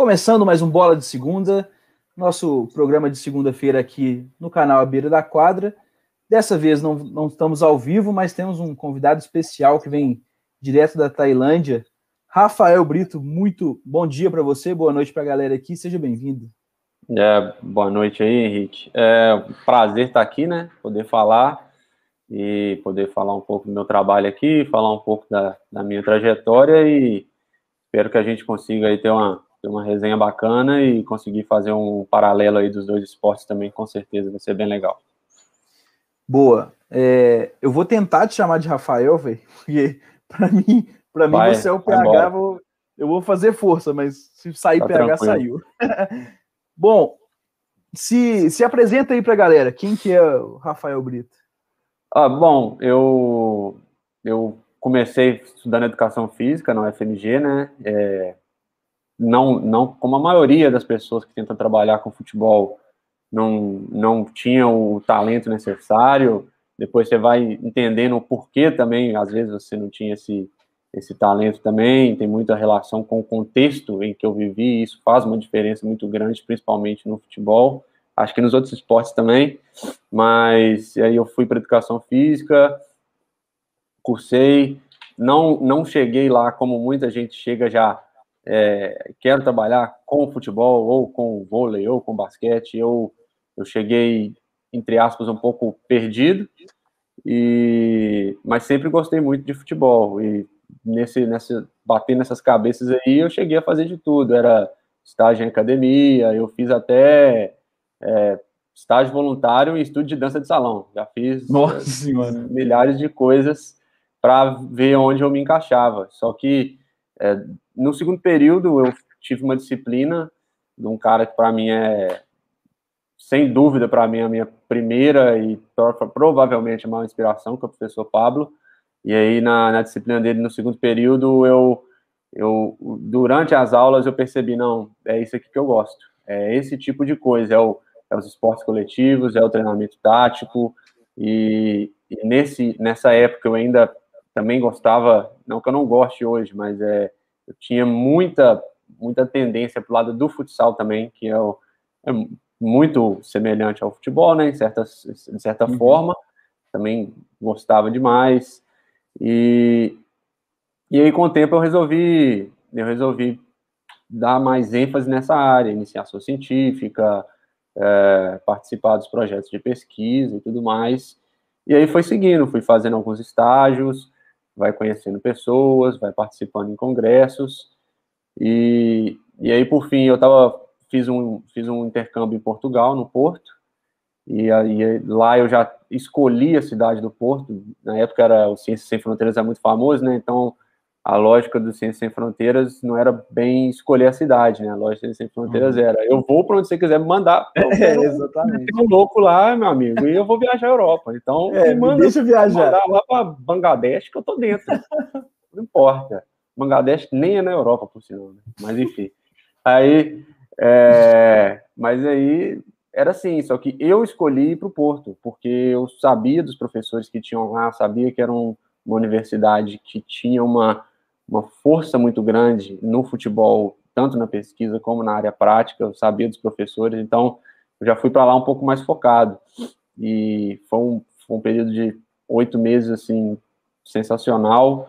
Começando mais um Bola de Segunda, nosso programa de segunda-feira aqui no canal A Beira da Quadra. Dessa vez não, não estamos ao vivo, mas temos um convidado especial que vem direto da Tailândia. Rafael Brito, muito bom dia para você, boa noite para a galera aqui, seja bem-vindo. É, boa noite aí, Henrique. É prazer estar aqui, né? Poder falar e poder falar um pouco do meu trabalho aqui, falar um pouco da, da minha trajetória e espero que a gente consiga aí ter uma, ter uma resenha bacana e conseguir fazer um paralelo aí dos dois esportes também, com certeza vai ser bem legal. Boa. É, eu vou tentar te chamar de Rafael, velho, porque para mim, para mim você é o PH, vou, eu vou fazer força, mas se sair tá PH, tranquilo. saiu. Bom, se, se apresenta aí para a galera, quem que é o Rafael Brito? Ah, bom, eu, eu comecei estudando educação física na UFMG, né? É, não, não como a maioria das pessoas que tentam trabalhar com futebol não, não tinham o talento necessário. Depois você vai entendendo o porquê também, às vezes você não tinha esse, esse talento também, tem muita relação com o contexto em que eu vivi, isso faz uma diferença muito grande, principalmente no futebol, acho que nos outros esportes também, mas aí eu fui para educação física, cursei, não, não cheguei lá como muita gente chega já, é, quero trabalhar com futebol, ou com vôlei, ou com basquete, eu eu cheguei, entre aspas, um pouco perdido, e mas sempre gostei muito de futebol. E nesse, nessa, bater nessas cabeças aí, eu cheguei a fazer de tudo. Era estágio em academia, eu fiz até é, estágio voluntário em estúdio de dança de salão. Já fiz Nossa é, milhares de coisas para ver onde eu me encaixava. Só que é, no segundo período eu tive uma disciplina de um cara que para mim é sem dúvida, para mim, a minha primeira e provavelmente a maior inspiração, que é o professor Pablo. E aí, na, na disciplina dele, no segundo período, eu, eu, durante as aulas, eu percebi, não, é isso aqui que eu gosto. É esse tipo de coisa, é, o, é os esportes coletivos, é o treinamento tático. E, e nesse, nessa época, eu ainda também gostava, não que eu não goste hoje, mas é, eu tinha muita, muita tendência para o lado do futsal também, que é o, é muito semelhante ao futebol, né, em certa, de certa uhum. forma, também gostava demais, e, e aí com o tempo eu resolvi, eu resolvi dar mais ênfase nessa área, iniciação científica, é, participar dos projetos de pesquisa e tudo mais, e aí foi seguindo, fui fazendo alguns estágios, vai conhecendo pessoas, vai participando em congressos, e, e aí, por fim, eu estava fiz um, fiz um intercâmbio em Portugal, no Porto, e aí lá eu já escolhi a cidade do Porto, na época era o Ciências Sem Fronteiras era muito famoso, né, então a lógica do Ciências Sem Fronteiras não era bem escolher a cidade, né, a lógica do Ciências Sem Fronteiras uhum. era, eu vou para onde você quiser me mandar, eu é, exatamente. Tem um louco lá, meu amigo, e eu vou viajar à Europa, então é, me manda, deixa viajar. lá para Bangladesh que eu tô dentro, não importa, Bangladesh nem é na Europa, por sinal, né? mas enfim, aí é, mas aí era assim, só que eu escolhi ir para o Porto, porque eu sabia dos professores que tinham lá, sabia que era um, uma universidade que tinha uma, uma força muito grande no futebol, tanto na pesquisa como na área prática, eu sabia dos professores, então eu já fui para lá um pouco mais focado. E foi um, foi um período de oito meses, assim, sensacional,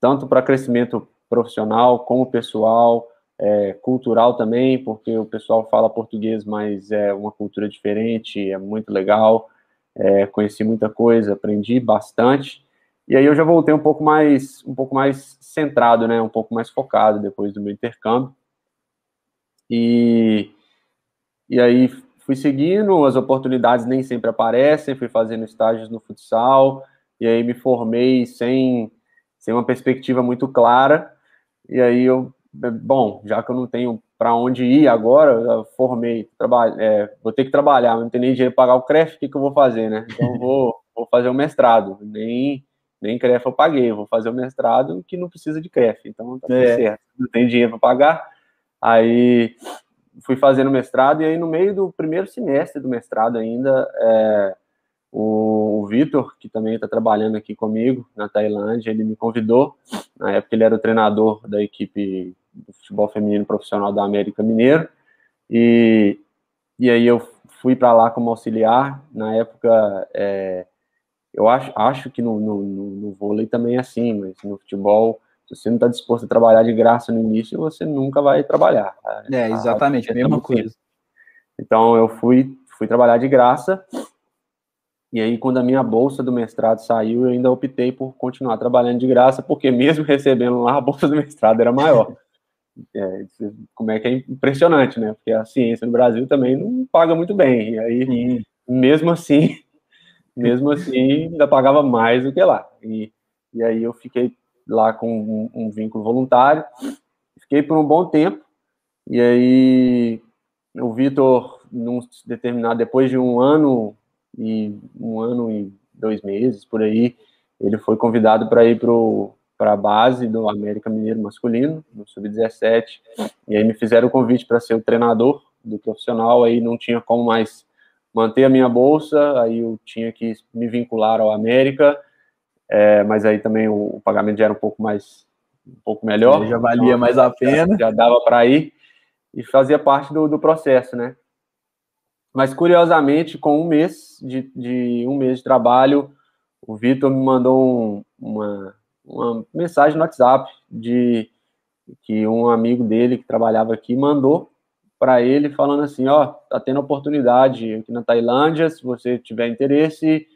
tanto para crescimento profissional como pessoal, é, cultural também, porque o pessoal fala português, mas é uma cultura diferente, é muito legal. É, conheci muita coisa, aprendi bastante. E aí eu já voltei um pouco mais, um pouco mais centrado, né, um pouco mais focado depois do meu intercâmbio. E, e aí fui seguindo, as oportunidades nem sempre aparecem, fui fazendo estágios no futsal, e aí me formei sem, sem uma perspectiva muito clara, e aí eu bom, já que eu não tenho para onde ir agora, eu formei, trabalho, é, vou ter que trabalhar, não tenho nem dinheiro para pagar o CREF, o que, que eu vou fazer, né? Então, vou, vou fazer o mestrado, nem, nem CREF eu paguei, vou fazer o mestrado que não precisa de CREF, então tá é. certo, não tem dinheiro para pagar, aí fui fazendo mestrado, e aí no meio do primeiro semestre do mestrado ainda, é, o, o Vitor, que também está trabalhando aqui comigo na Tailândia, ele me convidou, na época ele era o treinador da equipe do futebol feminino profissional da América Mineiro, e, e aí eu fui para lá como auxiliar, na época, é, eu acho, acho que no, no, no, vôlei também é assim, mas no futebol, se você não está disposto a trabalhar de graça no início, você nunca vai trabalhar. É, exatamente, a, a mesma coisa. Então, eu fui, fui trabalhar de graça, e aí, quando a minha bolsa do mestrado saiu, eu ainda optei por continuar trabalhando de graça, porque mesmo recebendo lá, a bolsa do mestrado era maior. É, como é que é impressionante, né? Porque a ciência no Brasil também não paga muito bem. E aí, Sim. mesmo assim, mesmo assim, ainda pagava mais do que lá. E, e aí eu fiquei lá com um, um vínculo voluntário, fiquei por um bom tempo, e aí o Vitor, num determinado, depois de um ano e um ano e dois meses por aí, ele foi convidado para ir para a base do América Mineiro masculino, no sub-17, e aí me fizeram o convite para ser o treinador do profissional, aí não tinha como mais manter a minha bolsa, aí eu tinha que me vincular ao América, é, mas aí também o, o, pagamento já era um pouco mais, um pouco melhor. Já valia então, mais a pena. Já, já dava para ir, e fazia parte do, do processo, né? Mas, curiosamente, com um mês de, de um mês de trabalho, o Vitor me mandou um, uma, uma mensagem no WhatsApp de que um amigo dele que trabalhava aqui mandou para ele falando assim, ó, tá tendo oportunidade aqui na Tailândia, se você tiver interesse,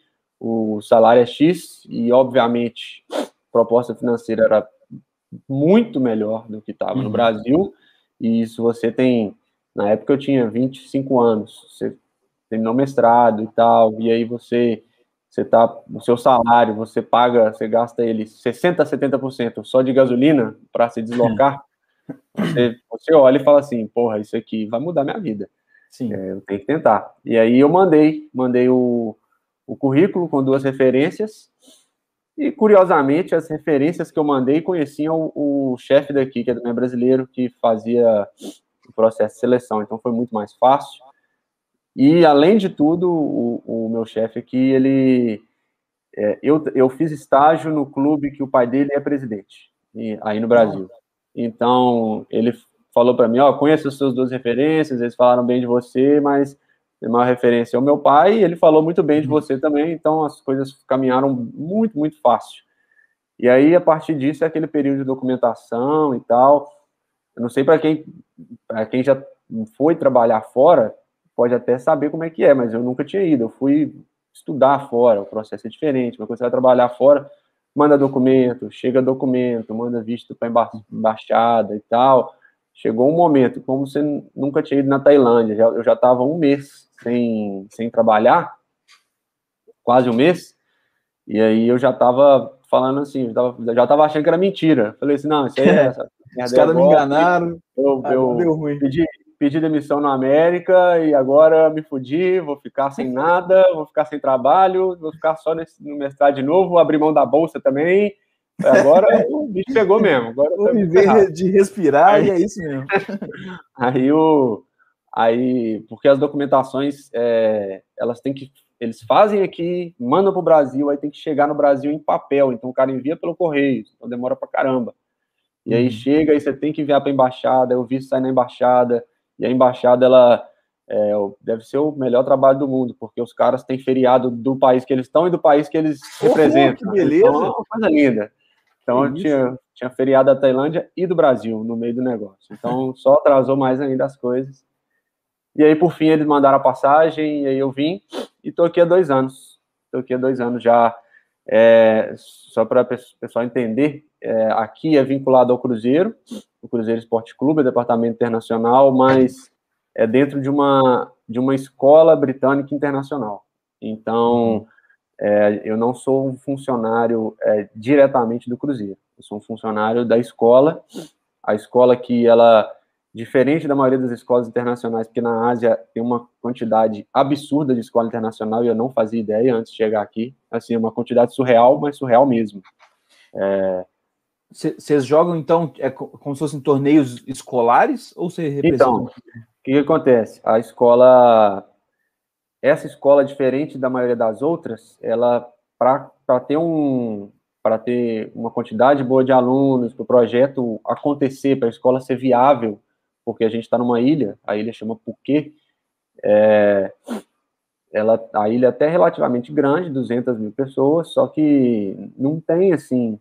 o salário é X e obviamente a proposta financeira era muito melhor do que estava uhum. no Brasil. E se você tem na época eu tinha 25 anos, você terminou mestrado e tal, e aí você você tá o seu salário, você paga, você gasta ele 60 a 70% só de gasolina para se deslocar. Você, você, olha e fala assim, porra, isso aqui vai mudar minha vida. Sim. É, eu tenho que tentar. E aí eu mandei, mandei o, o currículo com duas referências. E curiosamente, as referências que eu mandei conheciam o, o chefe daqui, que é também brasileiro, que fazia o processo de seleção, então foi muito mais fácil. E, além de tudo, o, o meu chefe aqui, ele... É, eu, eu fiz estágio no clube que o pai dele é presidente, aí no Brasil. Então, ele falou para mim, ó, conheço as suas duas referências, eles falaram bem de você, mas a maior referência é o meu pai, e ele falou muito bem de uhum. você também, então as coisas caminharam muito, muito fácil. E aí, a partir disso, é aquele período de documentação e tal, eu não sei para quem, para quem já foi trabalhar fora, pode até saber como é que é, mas eu nunca tinha ido. Eu fui estudar fora, o processo é diferente. Mas quando você vai trabalhar fora, manda documento, chega documento, manda visto para embaixada e tal. Chegou um momento, como você nunca tinha ido na Tailândia, eu já estava um mês sem, sem trabalhar, quase um mês, e aí eu já estava falando assim, já estava achando que era mentira. Falei assim, não, isso aí é, Os caras me enganaram. Eu, ah, eu pedi, pedi demissão na América e agora me fudi, vou ficar sem nada, vou ficar sem trabalho, vou ficar só nesse, no mestrado de novo, vou abrir mão da bolsa também. Agora o bicho pegou mesmo. Agora vou viver de respirar aí, e é isso mesmo. Aí o. Aí, porque as documentações, é, elas têm que. Eles fazem aqui, mandam para o Brasil, aí tem que chegar no Brasil em papel. Então o cara envia pelo correio, então demora para caramba. E aí uhum. chega e você tem que enviar para a embaixada, o visto sai na embaixada, e a embaixada, ela é, deve ser o melhor trabalho do mundo, porque os caras têm feriado do país que eles estão e do país que eles oh, representam. Que beleza! Então, é uma coisa linda. Então, tinha, tinha feriado da Tailândia e do Brasil no meio do negócio. Então, só atrasou mais ainda as coisas. E aí, por fim, eles mandaram a passagem, e aí eu vim, e estou aqui há dois anos. Estou aqui há dois anos já é, só para o pessoal entender, é, aqui é vinculado ao Cruzeiro, o Cruzeiro Esporte Clube, é departamento internacional, mas é dentro de uma, de uma escola britânica internacional. Então, é, eu não sou um funcionário é, diretamente do Cruzeiro, eu sou um funcionário da escola, a escola que ela diferente da maioria das escolas internacionais, porque na Ásia tem uma quantidade absurda de escola internacional e eu não fazia ideia antes de chegar aqui. Assim, uma quantidade surreal, mas surreal mesmo. Vocês jogam, então, é como se fossem torneios escolares ou você representa? Então, o que, que acontece? A escola, essa escola, diferente da maioria das outras, ela, para ter um, para ter uma quantidade boa de alunos, para o projeto acontecer, para a escola ser viável, porque a gente está numa ilha, a ilha chama Puquê, é, ela, a ilha é até relativamente grande, 200 mil pessoas, só que não tem, assim,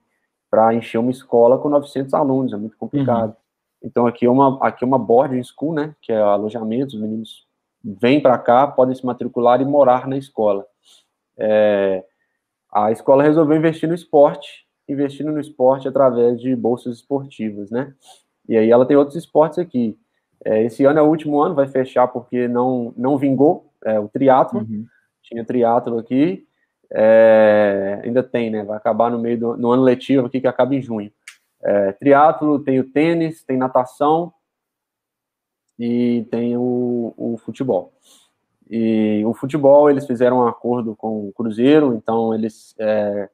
para encher uma escola com 900 alunos, é muito complicado. Uhum. Então, aqui é, uma, aqui é uma boarding school, né, que é alojamento, os meninos vêm para cá, podem se matricular e morar na escola. É, a escola resolveu investir no esporte, investindo no esporte através de bolsas esportivas, né? E aí ela tem outros esportes aqui. É, esse ano é o último ano, vai fechar porque não, não vingou é, o triatlo. Uhum. Tinha triatlo aqui, é, ainda tem, né? Vai acabar no meio do no ano letivo aqui, que acaba em junho. É, triatlo, tem o tênis, tem natação e tem o, o futebol. E o futebol, eles fizeram um acordo com o Cruzeiro, então eles é,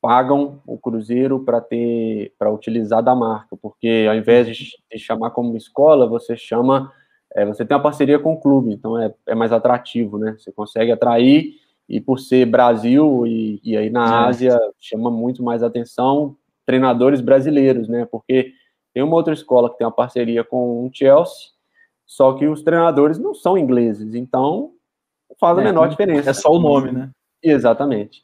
pagam o Cruzeiro para ter para utilizar da marca, porque ao invés de, chamar como escola, você chama, é, você tem uma parceria com o clube, então é, é mais atrativo, né? Você consegue atrair e por ser Brasil e, e aí na Ásia chama muito mais atenção treinadores brasileiros, né? Porque tem uma outra escola que tem uma parceria com o Chelsea só que os treinadores não são ingleses, então faz a é, menor diferença. É só o nome, né? Exatamente.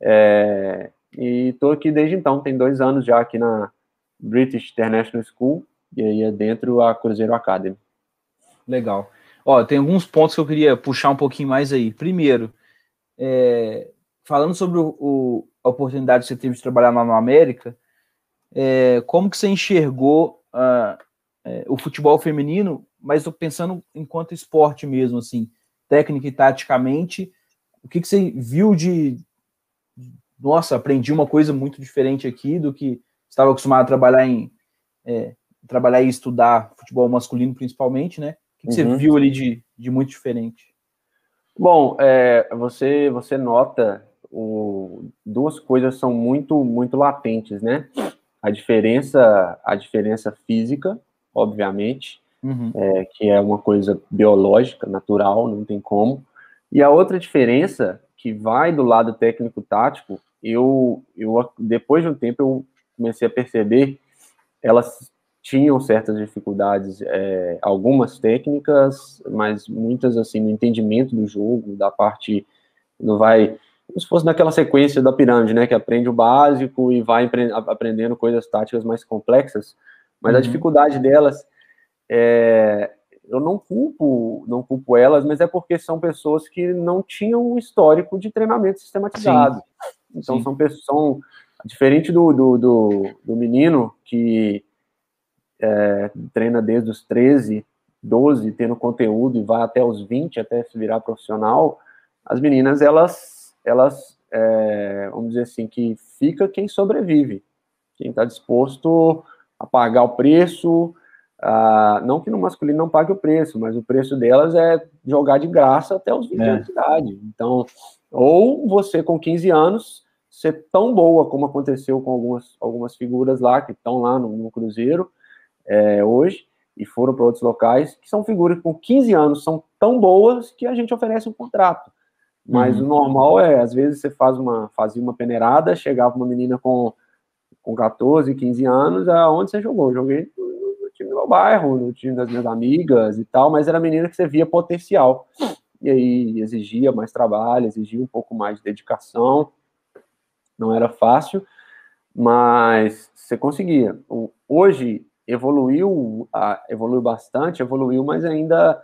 É, e estou aqui desde então, tem dois anos já aqui na British International School, e aí é dentro a Cruzeiro Academy. Legal. Ó, tem alguns pontos que eu queria puxar um pouquinho mais aí. Primeiro, é, falando sobre o, o, a oportunidade que você teve de trabalhar lá no América, é, como que você enxergou uh, o futebol feminino mas estou pensando enquanto esporte mesmo, assim, técnica e taticamente, o que, que você viu de. Nossa, aprendi uma coisa muito diferente aqui do que estava acostumado a trabalhar em. É, trabalhar e estudar futebol masculino, principalmente, né? O que, que uhum. você viu ali de, de muito diferente? Bom, é, você, você nota o, duas coisas são muito muito latentes, né? A diferença a diferença física, obviamente, uhum. é, que é uma coisa biológica, natural, não tem como. E a outra diferença, que vai do lado técnico-tático, eu, eu, depois de um tempo, eu comecei a perceber, elas tinham certas dificuldades, é, algumas técnicas, mas muitas, assim, no entendimento do jogo, da parte, não vai, como se fosse naquela sequência da pirâmide, né, que aprende o básico e vai aprendendo coisas táticas mais complexas, mas uhum. a dificuldade delas é, eu não culpo, não culpo elas, mas é porque são pessoas que não tinham um histórico de treinamento sistematizado. Sim. Então Sim. são pessoas, são diferente do, do, do, do menino que é, treina desde os 13, 12, tendo conteúdo e vai até os 20, até se virar profissional, as meninas, elas, elas é, vamos dizer assim, que fica quem sobrevive, quem está disposto a pagar o preço, ah, não que no masculino não pague o preço, mas o preço delas é jogar de graça até os 20 é. anos de idade. Então, ou você com 15 anos ser tão boa como aconteceu com algumas, algumas figuras lá que estão lá no, no Cruzeiro é, hoje e foram para outros locais, que são figuras com 15 anos são tão boas que a gente oferece um contrato. Mas uhum. o normal é, às vezes você faz uma, fazia uma peneirada, chegava uma menina com, com 14, 15 anos, aonde você jogou? Joguei time do meu bairro, no time das minhas amigas e tal, mas era menina que você via potencial. E aí exigia mais trabalho, exigia um pouco mais de dedicação. Não era fácil, mas você conseguia. Hoje evoluiu, evoluiu bastante, evoluiu, mas ainda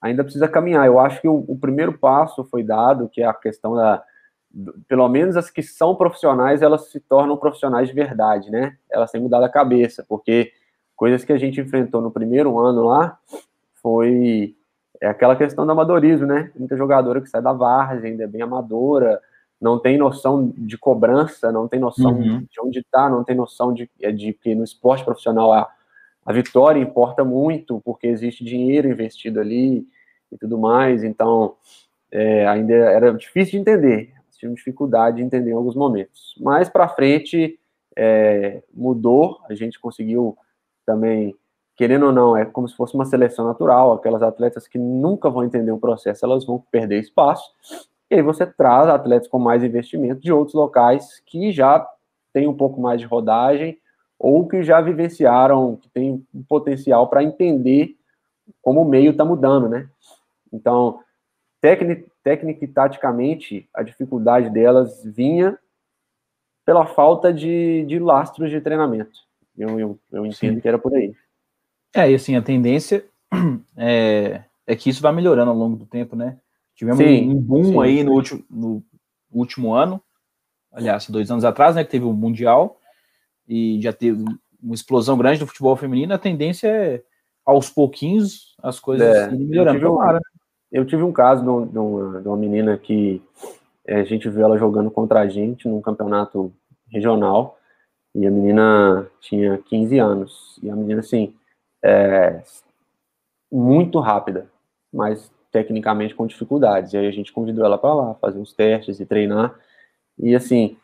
ainda precisa caminhar. Eu acho que o, o primeiro passo foi dado, que é a questão da pelo menos as que são profissionais, elas se tornam profissionais de verdade, né? Elas têm mudado a cabeça, porque Coisas que a gente enfrentou no primeiro ano lá foi é aquela questão do amadorismo, né? Muita jogadora que sai da várzea, ainda é bem amadora, não tem noção de cobrança, não tem noção uhum. de onde está, não tem noção de, é de que no esporte profissional a, a vitória importa muito, porque existe dinheiro investido ali e tudo mais, então é, ainda era difícil de entender, tive dificuldade de entender em alguns momentos. Mas para frente é, mudou, a gente conseguiu também, querendo ou não, é como se fosse uma seleção natural, aquelas atletas que nunca vão entender o processo, elas vão perder espaço, E aí você traz atletas com mais investimento de outros locais que já têm um pouco mais de rodagem ou que já vivenciaram, que tem um potencial para entender como o meio está mudando, né? Então, técnica, técnica e taticamente, a dificuldade delas vinha pela falta de, de lastros de treinamento. Eu, eu, eu entendo Sim. que era por aí. É, e assim, a tendência é, é que isso vai melhorando ao longo do tempo, né? Tivemos sim, um boom sim, aí no último, no último ano, aliás, dois anos atrás, né, que teve o Mundial, e já teve uma explosão grande do futebol feminino, a tendência é, aos pouquinhos, as coisas é, melhorando. Eu tive, um, eu tive um caso de uma, de uma menina que é, a gente viu ela jogando contra a gente num campeonato regional, e a menina tinha 15 anos, e a menina, assim, é, muito rápida, mas tecnicamente com dificuldades. E aí a gente convidou ela para lá, fazer uns testes e treinar. E assim,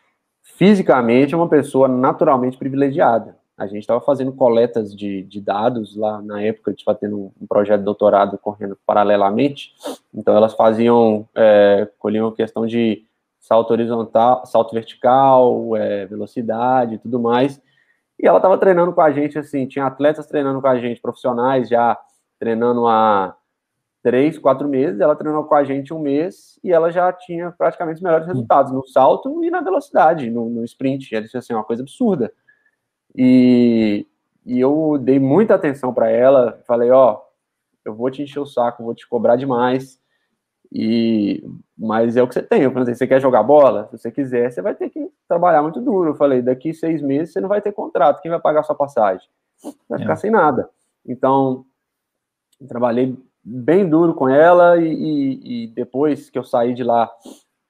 fisicamente é uma pessoa naturalmente privilegiada. A gente estava fazendo coletas de, de, dados lá na época, a estava tendo um projeto de doutorado correndo paralelamente. Então elas faziam, é, colhiam questão de salto horizontal, salto vertical, é, velocidade e tudo mais. E ela estava treinando com a gente, assim, tinha atletas treinando com a gente, profissionais já treinando há três, quatro meses. Ela treinou com a gente um mês e ela já tinha praticamente os melhores resultados no salto e na velocidade, no, no sprint. Disse assim, uma coisa absurda. E, e eu dei muita atenção para ela. Falei, ó, eu vou te encher o saco, vou te cobrar demais. E mas é o que você tem. Eu falei, você quer jogar bola? Se você quiser, você vai ter que trabalhar muito duro. Eu falei, daqui seis meses você não vai ter contrato. Quem vai pagar sua passagem? Vai ficar é. sem nada. Então, trabalhei bem duro com ela e, e, e, depois que eu saí de lá,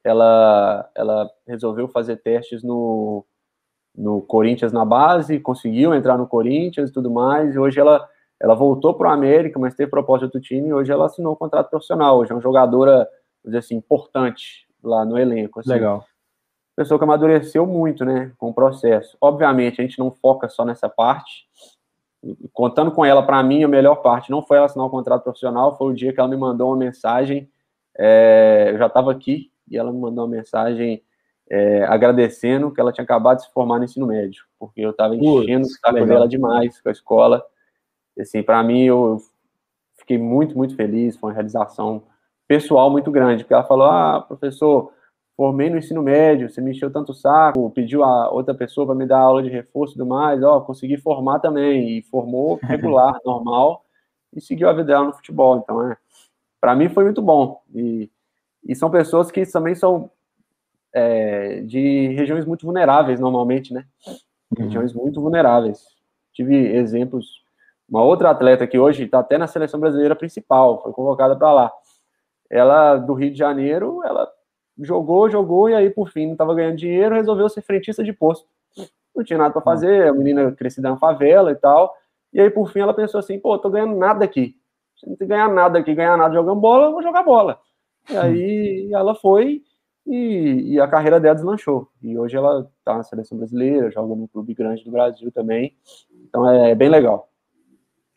ela, ela resolveu fazer testes no, no Corinthians na base, conseguiu entrar no Corinthians e tudo mais. E hoje ela, ela voltou para o América, mas teve proposta do time e hoje ela assinou um contrato profissional. Hoje é uma jogadora, vamos dizer assim, importante lá no elenco. Assim. Legal. Pessoa que amadureceu muito, né, com o processo. Obviamente, a gente não foca só nessa parte, contando com ela, para mim, a melhor parte não foi ela assinar o um contrato profissional, foi o dia que ela me mandou uma mensagem. É, eu já estava aqui e ela me mandou uma mensagem é, agradecendo que ela tinha acabado de se formar no ensino médio, porque eu estava enchendo o saco dela demais com a escola. E, assim, para mim, eu fiquei muito, muito feliz, foi uma realização pessoal muito grande, porque ela falou: Ah, professor, formei no ensino médio, você me encheu tanto saco, pediu a outra pessoa para me dar aula de reforço e tudo mais, ó, consegui formar também, e formou regular, normal, e seguiu a vida dela no futebol. Então, é, para mim foi muito bom. E, e são pessoas que também são é, de regiões muito vulneráveis, normalmente, né? Uhum. Regiões muito vulneráveis. Tive exemplos, uma outra atleta que hoje está até na seleção brasileira principal, foi convocada para lá. Ela, do Rio de Janeiro, ela jogou, jogou, e aí, por fim, não estava ganhando dinheiro, resolveu ser frentista de posto. Não tinha nada para fazer, a menina crescida na favela e tal. E aí, por fim, ela pensou assim: pô, tô ganhando nada aqui. Se não tem ganhar nada aqui, ganhar nada jogando bola, eu vou jogar bola. E aí ela foi e, e, a carreira dela deslanchou. E hoje ela tá na seleção brasileira, joga num clube grande do Brasil também. Então é, é bem legal.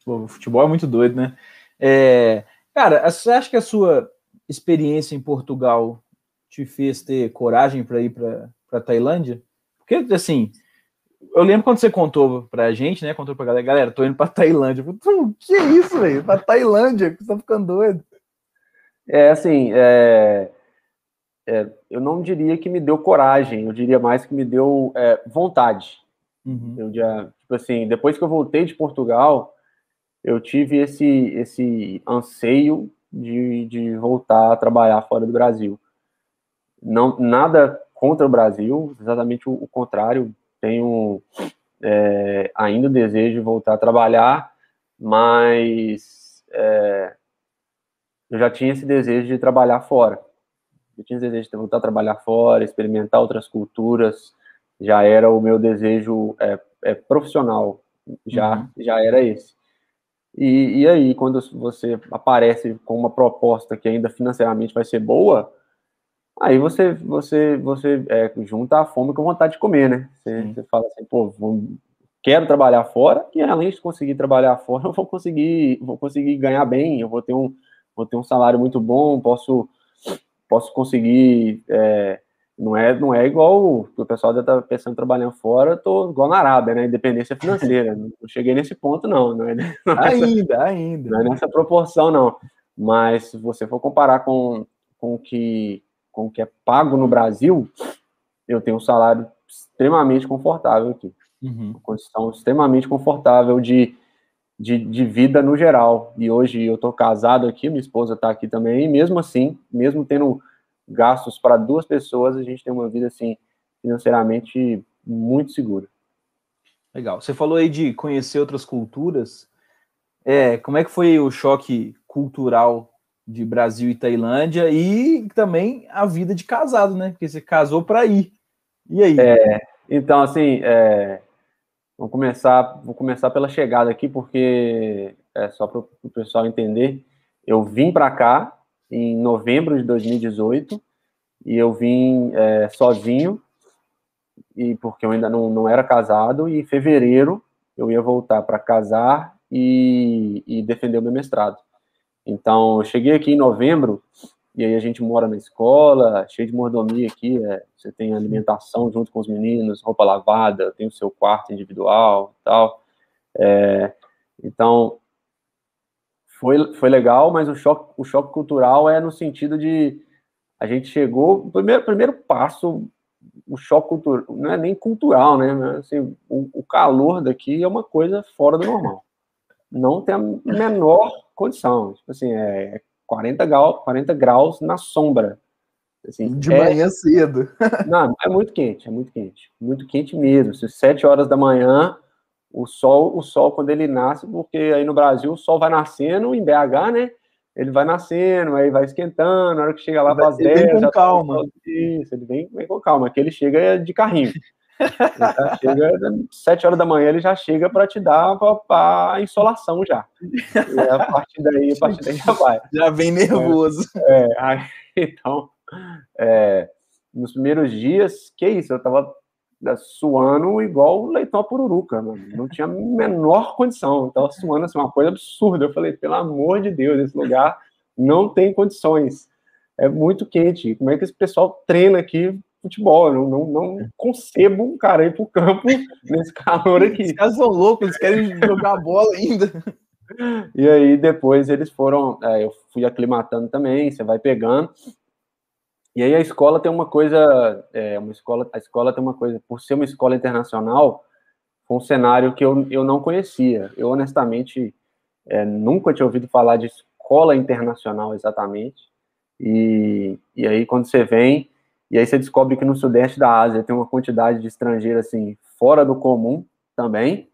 Pô, o futebol é muito doido, né? É, cara, você acha que a sua experiência em Portugal te fez ter coragem para ir para Tailândia? Porque, assim, eu lembro quando você contou pra gente, né? Contou pra galera, galera, tô indo pra Tailândia. Falei, que é isso, velho? Pra Tailândia, você tá ficando doido. É, assim, é, é, eu não diria que me deu coragem, eu diria mais que me deu é, vontade. Uhum. Eu já, tipo assim, depois que eu voltei de Portugal, eu tive esse, esse anseio de, de voltar a trabalhar fora do Brasil não nada contra o Brasil, exatamente o, o contrário. Tenho é, ainda o desejo de voltar a trabalhar, mas é, eu já tinha esse desejo de trabalhar fora. Eu tinha esse desejo de voltar a trabalhar fora, experimentar outras culturas. Já era o meu desejo é, é profissional, já uhum. já era esse. E, e aí, quando você aparece com uma proposta que ainda financeiramente vai ser boa, Aí você você você é, junta a fome com a vontade de comer, né? Você, você fala assim, pô, vou, quero trabalhar fora e além de conseguir trabalhar fora, eu vou conseguir vou conseguir ganhar bem, eu vou ter um vou ter um salário muito bom, posso posso conseguir. É, não é, não é igual o pessoal deve estar pensando trabalhando fora, tô igual na Arábia, né? Independência financeira. não cheguei nesse ponto, não. não, é, não é ainda, ainda. Não é nessa proporção, não. Mas se você for comparar com, com, o, que, com o que é pago no Brasil, eu tenho um salário extremamente confortável aqui. Uhum. Uma condição extremamente confortável de, de, de, vida no geral. E hoje eu estou casado aqui, minha esposa está aqui também, e mesmo assim, mesmo tendo gastos para duas pessoas, a gente tem uma vida assim financeiramente muito segura. Legal. Você falou aí de conhecer outras culturas. É, como é que foi o choque cultural de Brasil e Tailândia e também a vida de casado, né? Porque você casou para ir. E aí? É, então, assim, é, vamos começar, vou começar pela chegada aqui, porque é só para o pessoal entender. Eu vim para cá em novembro de 2018 e eu vim é, sozinho e porque eu ainda não, não era casado e em fevereiro eu ia voltar para casar e, e, defender o meu mestrado. Então eu cheguei aqui em novembro e aí a gente mora na escola, cheio de mordomia aqui, é, você tem alimentação junto com os meninos, roupa lavada, tem o seu quarto individual, tal. É, então foi, foi legal, mas o choque, o choque cultural é no sentido de a gente chegou, o primeiro, primeiro passo, o choque cultural, não é nem cultural, né? Assim, o, o calor daqui é uma coisa fora do normal. Não tem a menor condição. Tipo assim, é 40 graus, 40 graus na sombra. Assim, de é, manhã cedo. não, é muito quente, é muito quente. Muito quente mesmo. Se sete horas da manhã, o sol, o sol quando ele nasce, porque aí no Brasil o sol vai nascendo em BH, né? Ele vai nascendo, aí vai esquentando, na hora que chega lá para as 10, vem com tá calma. Isso, ele vem, vem com calma, que ele chega de carrinho. Chega sete horas da manhã, ele já chega para te dar a insolação já. E a partir daí, a partir daí já vai. Já vem nervoso. É, é aí, então, é, nos primeiros dias, que isso, eu tava suando igual leitão a pururuca, mano. Não tinha a menor condição. Eu tava suando assim, uma coisa absurda. Eu falei, pelo amor de Deus, esse lugar não tem condições. É muito quente. Como é que esse pessoal treina aqui futebol? Eu não, não, não concebo um cara ir pro campo nesse calor aqui. Os caras são loucos, eles querem jogar bola ainda. E aí depois eles foram, é, eu fui aclimatando também, você vai pegando. E aí a escola tem uma coisa, é, uma escola, a escola tem uma coisa, por ser uma escola internacional, foi um cenário que eu, eu não conhecia. Eu honestamente é, nunca tinha ouvido falar de escola internacional exatamente. E, e aí quando você vem, e aí você descobre que no sudeste da Ásia tem uma quantidade de estrangeiros assim fora do comum também.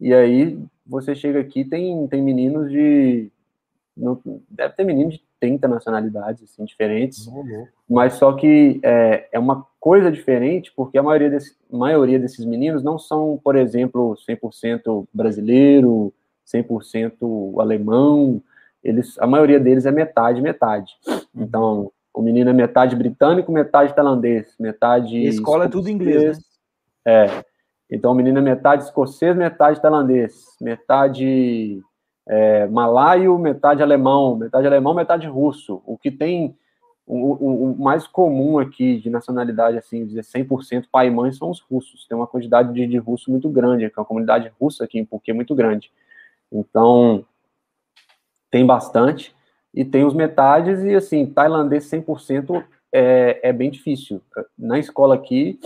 E aí você chega aqui tem tem meninos de não, deve ter meninos de 30 nacionalidades assim, diferentes, uhum. mas só que é, é uma coisa diferente, porque a maioria, desse, maioria desses meninos não são, por exemplo, 100% brasileiro, 100% alemão, eles, a maioria deles é metade, metade. Uhum. Então, o menino é metade britânico, metade tailandês, metade... E a escola é tudo inglês, né? É. Então, o menino é metade escocês, metade tailandês, metade é, malaio, metade alemão, metade alemão, metade russo. O que tem o, o, o, mais comum aqui de nacionalidade, assim, dizer 100% pai e mãe são os russos. Tem uma quantidade de, de russo muito grande, é uma comunidade russa aqui em Puquê muito grande. Então, tem bastante. E tem os metades, e assim, tailandês 100% é, é bem difícil. Na escola aqui,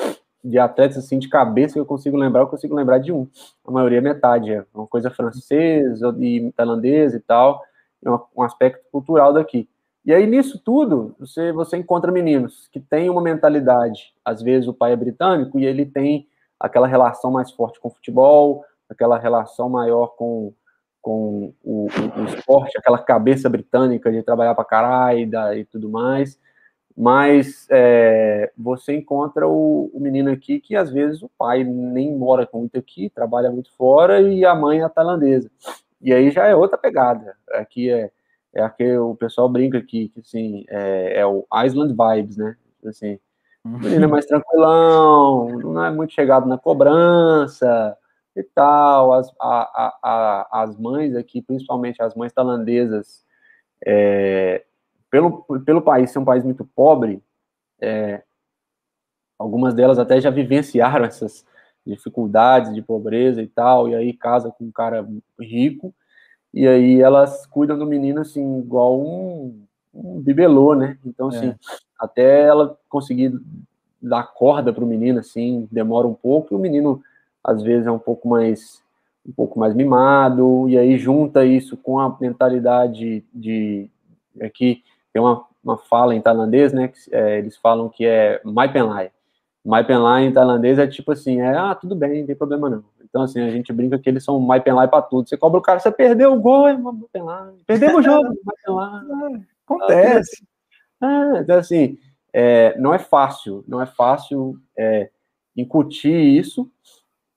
de atletas assim de cabeça que eu consigo lembrar, eu consigo lembrar de um. A maioria é metade, é uma coisa francesa e tailandesa e tal, é um aspecto cultural daqui. E aí nisso tudo, você você encontra meninos que têm uma mentalidade, às vezes o pai é britânico e ele tem aquela relação mais forte com o futebol, aquela relação maior com com o, o, o esporte, aquela cabeça britânica de trabalhar para caralho e tudo mais mas é, você encontra o, o, menino aqui que às vezes o pai nem mora muito aqui, trabalha muito fora e a mãe é tailandesa. E aí já é outra pegada. Aqui é, é aqui o pessoal brinca aqui que assim é, é o Island vibes, né? Assim, o menino é mais tranquilão, não é muito chegado na cobrança e tal. As, a, a, a, as mães aqui, principalmente as mães tailandesas, é, pelo, pelo país ser um país muito pobre, é, algumas delas até já vivenciaram essas dificuldades de pobreza e tal, e aí casa com um cara rico, e aí elas cuidam do menino assim, igual um, um bibelô, né? Então, assim, é. até ela conseguir dar corda para o menino, assim, demora um pouco, e o menino, às vezes, é um pouco mais um pouco mais mimado, e aí junta isso com a mentalidade de, aqui tem uma, uma fala em tailandês, né, que é, eles falam que é Mai Penlai, Mai Penlai em tailandês é tipo assim, é, ah, tudo bem, não tem problema não. Então, assim, a gente brinca que eles são Mai Penlai para tudo. Você cobra o cara, você perdeu o gol, é Mai Penlai. Perdeu o jogo, Mai Penlai. Acontece. Ah, então, assim, é, não é fácil, não é fácil é, incutir isso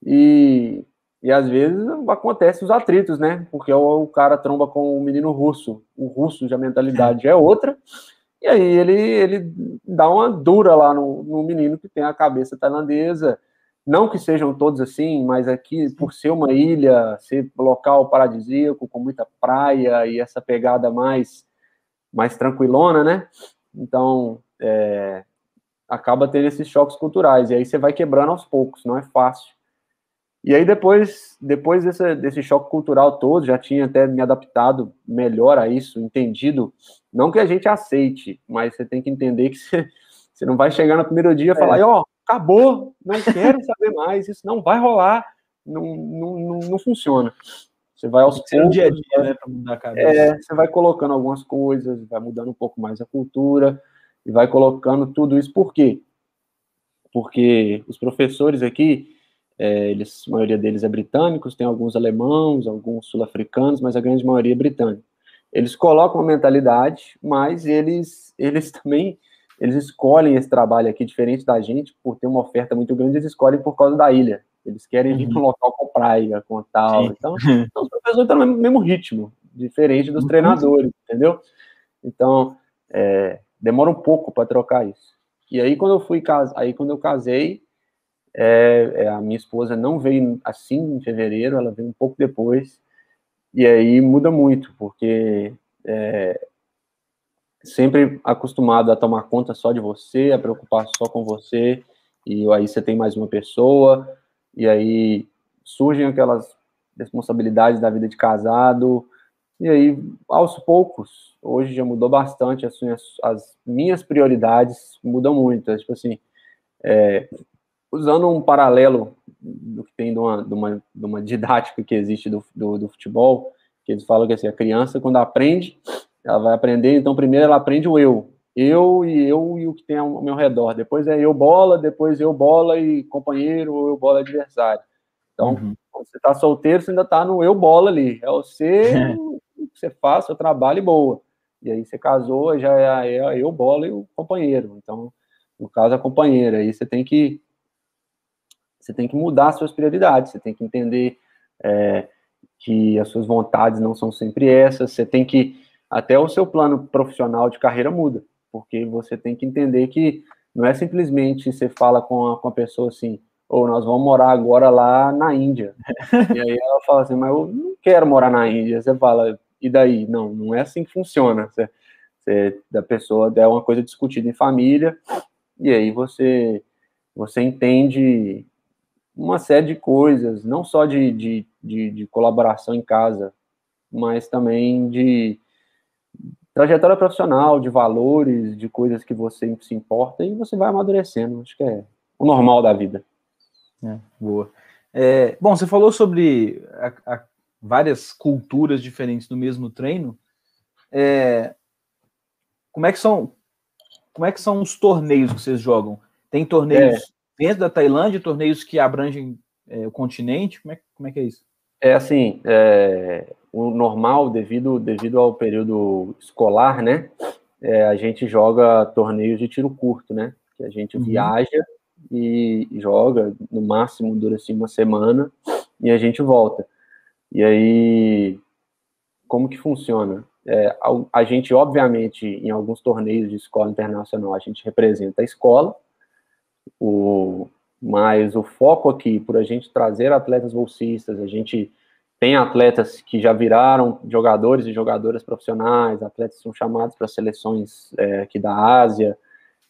e, e às vezes acontece os atritos, né? Porque o, o cara tromba com o menino russo, o russo de a mentalidade é outra, e aí ele, ele dá uma dura lá no, no menino que tem a cabeça tailandesa. Não que sejam todos assim, mas aqui, por ser uma ilha, ser local paradisíaco, com muita praia e essa pegada mais, mais tranquilona, né? Então, é, acaba tendo esses choques culturais. E aí você vai quebrando aos poucos, não é fácil. E aí depois, depois desse, desse choque cultural todo, já tinha até me adaptado melhor a isso, entendido, não que a gente aceite, mas você tem que entender que você, você não vai chegar no primeiro dia e falar, ó, oh, acabou, não quero saber mais, isso não vai rolar, não, não, não, não funciona. Você vai aos poucos, dia a dia, né, para mudar a cabeça. É, você vai colocando algumas coisas, vai mudando um pouco mais a cultura e vai colocando tudo isso. Por quê? Porque os professores aqui, é, eles, a maioria deles é britânicos, tem alguns alemãos, alguns sul-africanos, mas a grande maioria é britânica. Eles colocam uma mentalidade, mas eles, eles também eles escolhem esse trabalho aqui, diferente da gente, por ter uma oferta muito grande, eles escolhem por causa da ilha. Eles querem uhum. vir para um local com praia, com tal. Então, então, os professores estão no mesmo ritmo, diferente dos uhum. treinadores, entendeu? Então, é, demora um pouco para trocar isso. E aí, quando eu fui aí quando eu casei, é, é, a minha esposa não veio assim em fevereiro, ela veio um pouco depois, e aí muda muito, porque é, sempre acostumado a tomar conta só de você, a preocupar só com você, e aí você tem mais uma pessoa, e aí surgem aquelas responsabilidades da vida de casado, e aí, aos poucos, hoje já mudou bastante, assim, as, as minhas prioridades mudam muito, é, tipo assim, é, usando um paralelo do que tem de uma, de uma, de uma didática que existe do, do, do, futebol, que eles falam que assim, a criança, quando aprende, ela vai aprender, então primeiro ela aprende o eu, eu e eu e o que tem ao meu redor, depois é eu bola, depois eu bola e companheiro, ou eu bola adversário. Então, uhum. quando você está solteiro, você ainda está no eu bola ali, é você, o que você faz, seu trabalho e boa. E aí você casou, já é, é eu bola e o companheiro. Então, no caso, a companheira. Aí você tem que você tem que mudar suas prioridades, você tem que entender é, que as suas vontades não são sempre essas, você tem que, até o seu plano profissional de carreira muda, porque você tem que entender que não é simplesmente você fala com a, com a pessoa assim, ou oh, nós vamos morar agora lá na Índia. e aí ela fala assim, mas eu não quero morar na Índia. Você fala, e daí? Não, não é assim que funciona. Você, você, da pessoa é uma coisa discutida em família, e aí você, você entende uma série de coisas, não só de, de, de, de colaboração em casa, mas também de trajetória profissional, de valores, de coisas que você se importa, e você vai amadurecendo. Acho que é o normal da vida. É, boa. É, bom, você falou sobre a, a várias culturas diferentes no mesmo treino. É, como é que são como é que são os torneios que vocês jogam? Tem torneios dentro da Tailândia, torneios que abrangem é, o continente? Como é, como é que é isso? É assim, é, o normal, devido, devido ao período escolar, né? É, a gente joga torneios de tiro curto, né? Que a gente uhum. viaja e joga, no máximo dura assim uma semana e a gente volta. E aí, como que funciona? É, a, a, gente, obviamente, em alguns torneios de escola internacional, a gente representa a escola, o, mas o foco aqui, por a gente trazer atletas bolsistas, a gente tem atletas que já viraram jogadores e jogadoras profissionais, atletas são chamados para seleções é, aqui da Ásia.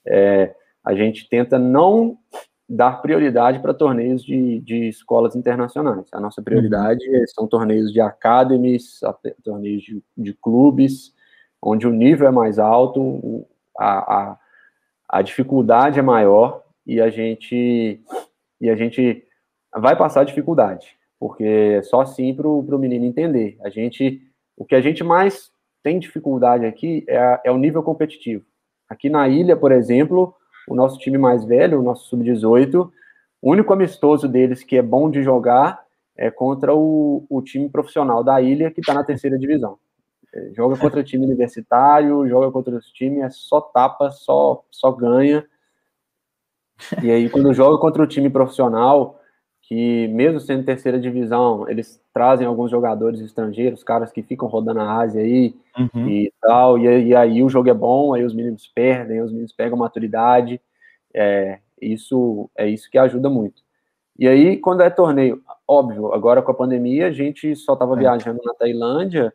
É, a gente tenta não dar prioridade para torneios de, de escolas internacionais. A nossa prioridade uhum. são torneios de academies, torneios de, de, clubes, onde o nível é mais alto, a, a, a dificuldade é maior e a gente e a gente vai passar dificuldade, porque é só assim para o menino entender. A gente, o que a gente mais tem dificuldade aqui é, é o nível competitivo. Aqui na ilha, por exemplo, o nosso time mais velho, o nosso sub-18, o único amistoso deles que é bom de jogar é contra o, o time profissional da ilha, que está na terceira divisão. É, joga contra time universitário, joga contra os times, é só tapa, só, só ganha. E aí, quando joga contra o time profissional, que mesmo sendo terceira divisão, eles trazem alguns jogadores estrangeiros, caras que ficam rodando a Ásia aí uhum. e tal, e, e, aí o jogo é bom, aí os meninos perdem, os meninos pegam maturidade, é, isso é isso que ajuda muito. E aí, quando é torneio, óbvio, agora com a pandemia, a gente só estava é. viajando na Tailândia,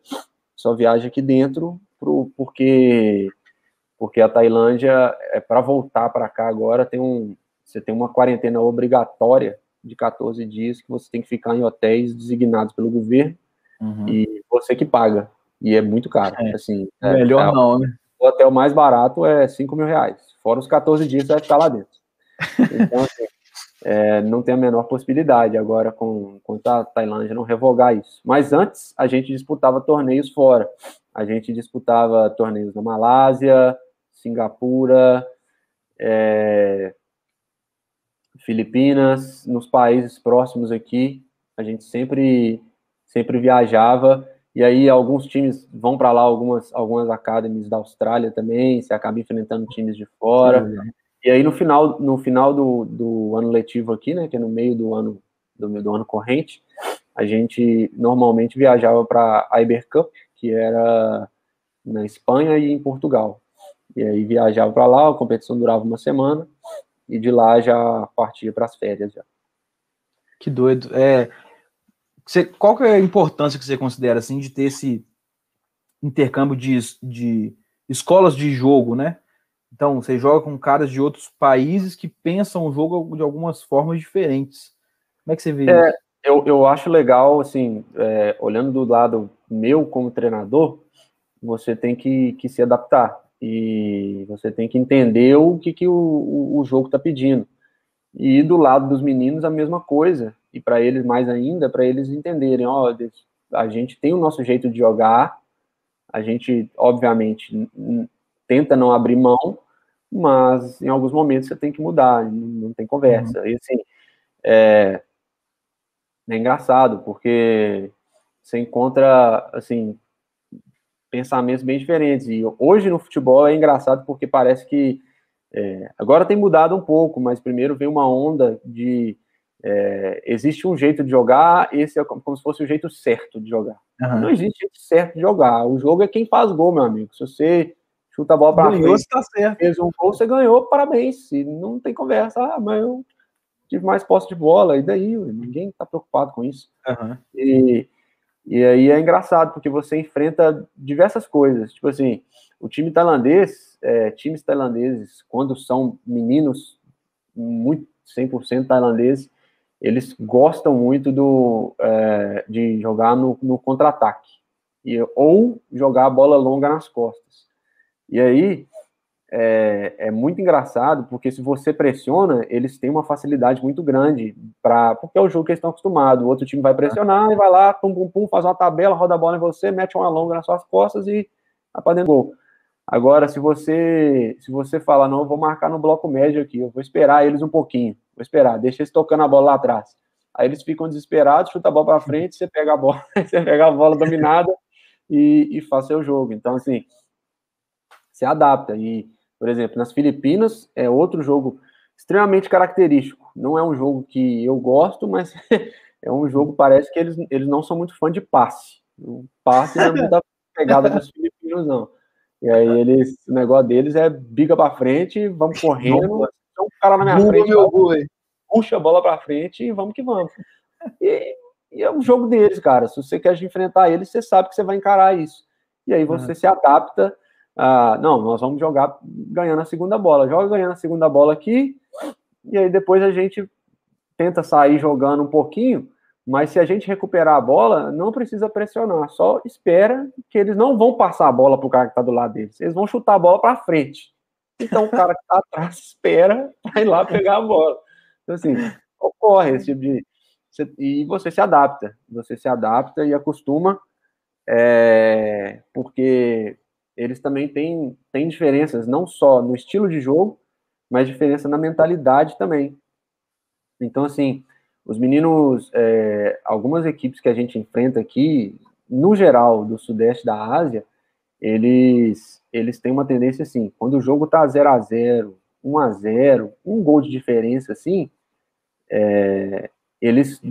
só viaja aqui dentro, pro, porque porque a Tailândia, é para voltar para cá agora, tem um, você tem uma quarentena obrigatória de 14 dias que você tem que ficar em hotéis designados pelo governo uhum. e você que paga. E é muito caro. É. Assim, é, Melhor é, não, né? O hotel mais barato é 5 mil reais. Fora os 14 dias, você vai ficar lá dentro. Então, assim, é, não tem a menor possibilidade agora com, com a Tailândia não revogar isso. Mas antes, a gente disputava torneios fora. A gente disputava torneios na Malásia, Singapura, é, Filipinas, nos países próximos aqui, a gente sempre sempre viajava e aí alguns times vão para lá, algumas algumas academies da Austrália também, você acaba enfrentando times de fora. Sim, e aí no final no final do, do ano letivo aqui, né, que é no meio do ano do, do ano corrente, a gente normalmente viajava para a Iber Cup, que era na Espanha e em Portugal. E aí viajava para lá, a competição durava uma semana e de lá já partia para as férias já. Que doido. É, você, qual que é a importância que você considera assim de ter esse intercâmbio de, de escolas de jogo, né? Então, você joga com caras de outros países que pensam o jogo de algumas formas diferentes. Como é que você vê é, isso? Eu, eu acho legal, assim, é, olhando do lado meu como treinador, você tem que, que se adaptar e você tem que entender o que, que o, o jogo está pedindo. E do lado dos meninos, a mesma coisa. E para eles, mais ainda, para eles entenderem: ó, a gente tem o nosso jeito de jogar, a gente, obviamente, tenta não abrir mão, mas em alguns momentos você tem que mudar, não tem conversa. Uhum. E assim, é, é engraçado, porque você encontra, assim, pensamentos bem diferentes. E hoje no futebol é engraçado porque parece que é, agora tem mudado um pouco, mas primeiro vem uma onda de é, existe um jeito de jogar, esse é como, como, se fosse o jeito certo de jogar. Uhum. Não existe jeito certo de jogar. O jogo é quem faz gol, meu amigo. Se você chuta a bola para frente, tá certo. fez um gol, você ganhou, parabéns. E não tem conversa. Ah, mas eu tive mais posse de bola, e daí? Ninguém está preocupado com isso. Uhum. E e aí é engraçado, porque você enfrenta diversas coisas. Tipo assim, o time tailandês, é, times tailandeses, quando são meninos muito 100% tailandeses, eles gostam muito do, é, de jogar no, no contra-ataque. Ou jogar a bola longa nas costas. E aí, é, é, muito engraçado, porque se você pressiona, eles têm uma facilidade muito grande, para porque é o jogo que eles estão acostumados. O outro time vai pressionar e vai lá, pum, pum, pum, faz uma tabela, roda a bola em você, mete uma longa nas suas costas e vai para dentro do gol. Agora, se você se você fala, não, eu vou marcar no bloco médio aqui, eu vou esperar eles um pouquinho, vou esperar, deixa eles tocando a bola lá atrás. Aí eles ficam desesperados, chuta a bola para frente, você pega a bola, você pega a bola dominada e, e faz seu jogo. Então, assim, se adapta. E por exemplo, nas Filipinas é outro jogo extremamente característico. Não é um jogo que eu gosto, mas é um jogo, parece que eles, eles não são muito fã de passe. O passe não é muita pegada dos filipinos, não. E aí eles, o negócio deles é biga para frente, vamos correndo, tem um cara na minha frente, puxa a bola para frente e vamos que vamos. E, e é o jogo deles, cara. Se você quer enfrentar eles, você sabe que você vai encarar isso. E aí você uhum. se adapta a, não, nós vamos jogar ganhando a segunda bola. Joga ganhando a segunda bola aqui, e aí depois a gente tenta sair jogando um pouquinho, mas se a gente recuperar a bola, não precisa pressionar, só espera que eles não vão passar a bola para o cara que está do lado deles, eles vão chutar a bola para frente. Então o cara que está atrás espera para ir lá pegar a bola. Então, assim, ocorre esse tipo de. E você se adapta, você se adapta e acostuma, é, porque eles também têm, têm diferenças, não só no estilo de jogo, mas diferença na mentalidade também. Então, assim, os meninos, é, algumas equipes que a gente enfrenta aqui, no geral, do sudeste da Ásia, eles, eles têm uma tendência assim, quando o jogo tá 0 a 0 1 a 0 um gol de diferença assim, é, eles,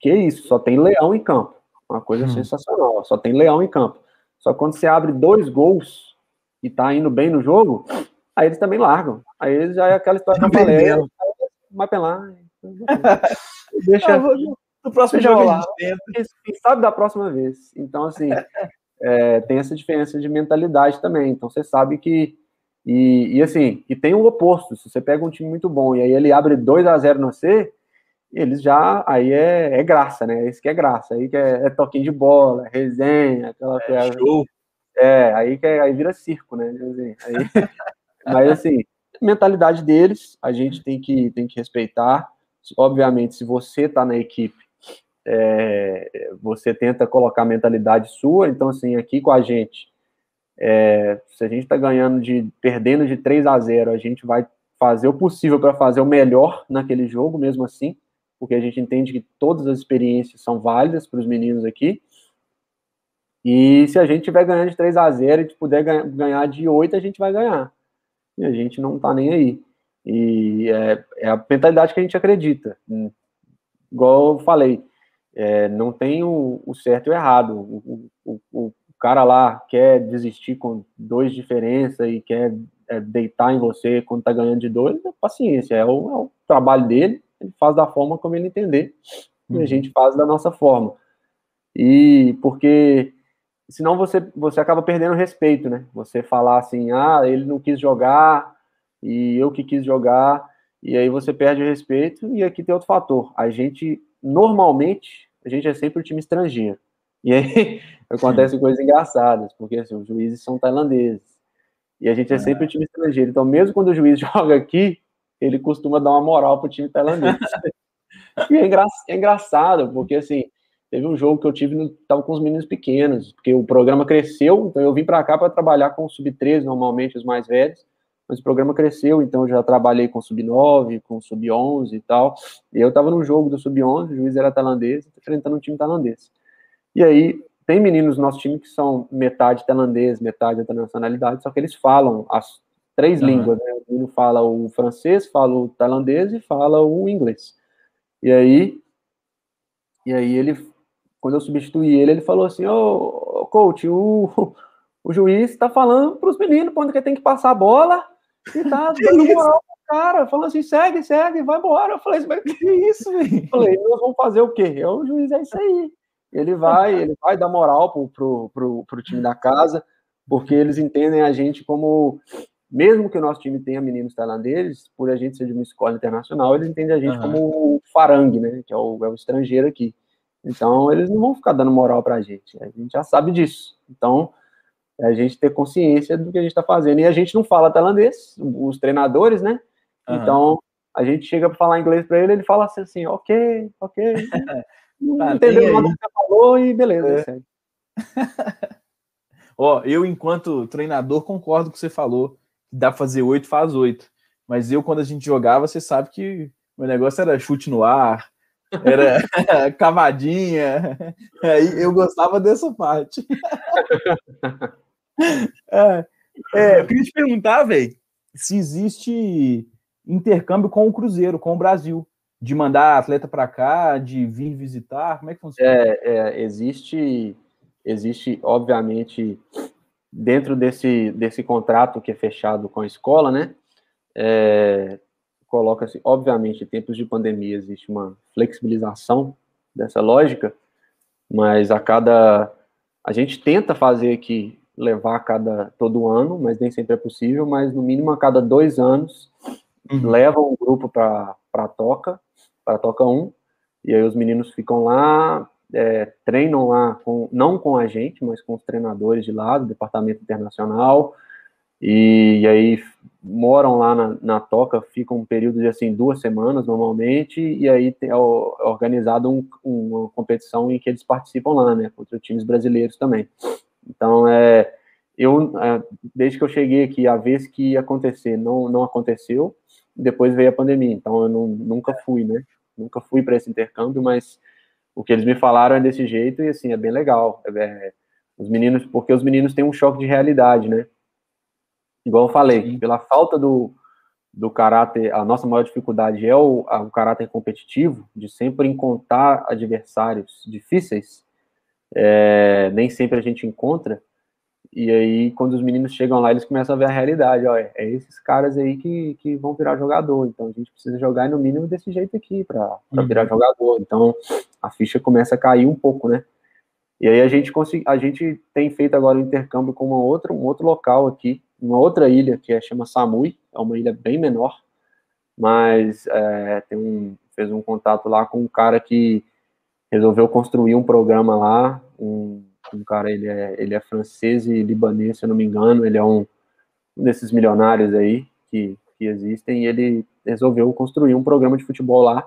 que isso, só tem leão em campo, uma coisa hum. sensacional, só tem leão em campo. Só que quando você abre dois gols e tá indo bem no jogo, aí eles também largam. Aí eles já é aquela história da Valéria, vai pra lá. Deixa. No próximo jogo lá. Quem sabe da próxima vez. Então, assim, é, tem essa diferença de mentalidade também. Então, você sabe que. E, e, assim, e tem o oposto. Se você pega um time muito bom e aí ele abre 2 a 0 no C, eles já. Aí é, é graça, né? Esse que é graça. Aí que é, é toquinho de bola, é resenha, aquela é, show. É, aí que é, aí vira circo, né? Aí, mas assim, mentalidade deles, a gente tem que, tem que respeitar. Obviamente, se você está na equipe, é, você tenta colocar a mentalidade sua. Então, assim, aqui com a gente, é, se a gente está ganhando de perdendo de 3 a 0, a gente vai fazer o possível para fazer o melhor naquele jogo, mesmo assim porque a gente entende que todas as experiências são válidas para os meninos aqui. E se a gente tiver ganhando de 3 a 0 e puder ganhar de 8, a gente vai ganhar. E a gente não está nem aí. E é, é, a mentalidade que a gente acredita. Igual eu falei, é, não tem o, o, certo e o errado. O, o, o, cara lá quer desistir com dois diferença e quer é, deitar em você quando está ganhando de dois, é paciência, é o, é o trabalho dele ele faz da forma como ele entender, uhum. e a uhum. gente faz da nossa forma. E porque senão você, você acaba perdendo respeito, né? Você falar assim, ah, ele não quis jogar, e eu que quis jogar, e aí você perde o respeito, e aqui tem outro fator. A gente, normalmente, a gente é sempre o time estrangeiro. E aí acontecem coisas engraçadas, porque assim, os juízes são tailandeses. E a gente é sempre o time estrangeiro. Então, mesmo quando o juiz joga aqui, ele costuma dar uma moral pro time tailandês. e é, engra é, engraçado, porque assim, teve um jogo que eu tive, no, tava com os meninos pequenos, porque o programa cresceu, então eu vim para cá para trabalhar com o sub-13, normalmente os mais velhos, mas o programa cresceu, então eu já trabalhei com sub-9, com sub-11 e tal, e eu tava no jogo do sub-11, o juiz era tailandês, enfrentando um time tailandês. E aí, tem meninos no nosso time que são metade tailandês, metade outra nacionalidade, só que eles falam as três uhum. línguas, né? O menino fala o francês, fala o tailandês e fala o inglês. E aí, e aí ele, quando eu substituí ele, ele falou assim, ô, oh, coach, o, o juiz está falando para os meninos quando que tem que passar a bola e tá dando moral cara, falando assim, segue, segue, vai embora. Eu falei, mas que isso, velho? Falei, nós vamos fazer o quê? É o juiz, é isso aí. Ele vai, ele vai dar moral pro, pro, pro, pro time da casa, porque eles entendem a gente como mesmo que o nosso time tenha meninos tailandeses, por a gente ser de uma escola internacional, eles entendem a gente uhum. como o farangue, né? Que é o, é o, estrangeiro aqui. Então, eles não vão ficar dando moral pra gente. A gente já sabe disso. Então, é a gente ter consciência do que a gente está fazendo. E a gente não fala tailandês, os treinadores, né? Uhum. Então, a gente chega para falar inglês para ele, ele fala assim, assim ok, ok. não tá, entendeu nada que você falou e beleza. É. Ó, eu, enquanto treinador, concordo com o que você falou dá pra fazer oito, faz oito. Mas eu, quando a gente jogava, você sabe que meu negócio era chute no ar, era cavadinha. Aí eu gostava dessa parte. é, é, eu queria te perguntar, velho, se existe intercâmbio com o Cruzeiro, com o Brasil, de mandar atleta para cá, de vir visitar, como é que funciona? É, é, existe, existe, obviamente, dentro desse, desse contrato que é fechado com a escola, né, é, coloca-se, obviamente, em tempos de pandemia existe uma flexibilização dessa lógica, mas a cada a gente tenta fazer aqui levar a cada todo ano, mas nem sempre é possível, mas no mínimo a cada dois anos uhum. leva um grupo para a toca, para a toca 1, e aí os meninos ficam lá, é, treinam lá, com, não com a gente, mas com os treinadores de lá, do departamento internacional, e, e aí moram lá na, na, toca, ficam um período de assim duas semanas normalmente, e aí é, organizado um, uma competição em que eles participam lá, né, contra times brasileiros também. Então, é, eu, é, desde que eu cheguei aqui, a vez que ia acontecer, não, não aconteceu, depois veio a pandemia, então eu não, nunca fui, né, nunca fui para esse intercâmbio, mas o que eles me falaram é desse jeito, e assim, é bem legal, é, é os meninos, porque os meninos têm um choque de realidade, né, igual eu falei, Sim. pela falta do, do caráter, a nossa maior dificuldade é o, o caráter competitivo, de sempre encontrar adversários difíceis, é, nem sempre a gente encontra, e aí quando os meninos chegam lá, eles começam a ver a realidade, ó, é, é esses caras aí que, que vão virar jogador, então a gente precisa jogar no mínimo desse jeito aqui para uhum. virar jogador, então a ficha começa a cair um pouco, né? E aí a gente consegui, a gente tem feito agora um intercâmbio com uma outra, um outro local aqui, uma outra ilha que é, chama Samui, é uma ilha bem menor, mas é, tem um, fez um contato lá com um cara que resolveu construir um programa lá, um, um cara, ele é, ele é francês e libanês, se eu não me engano, ele é um, um desses milionários aí que, que existem, e ele resolveu construir um programa de futebol lá,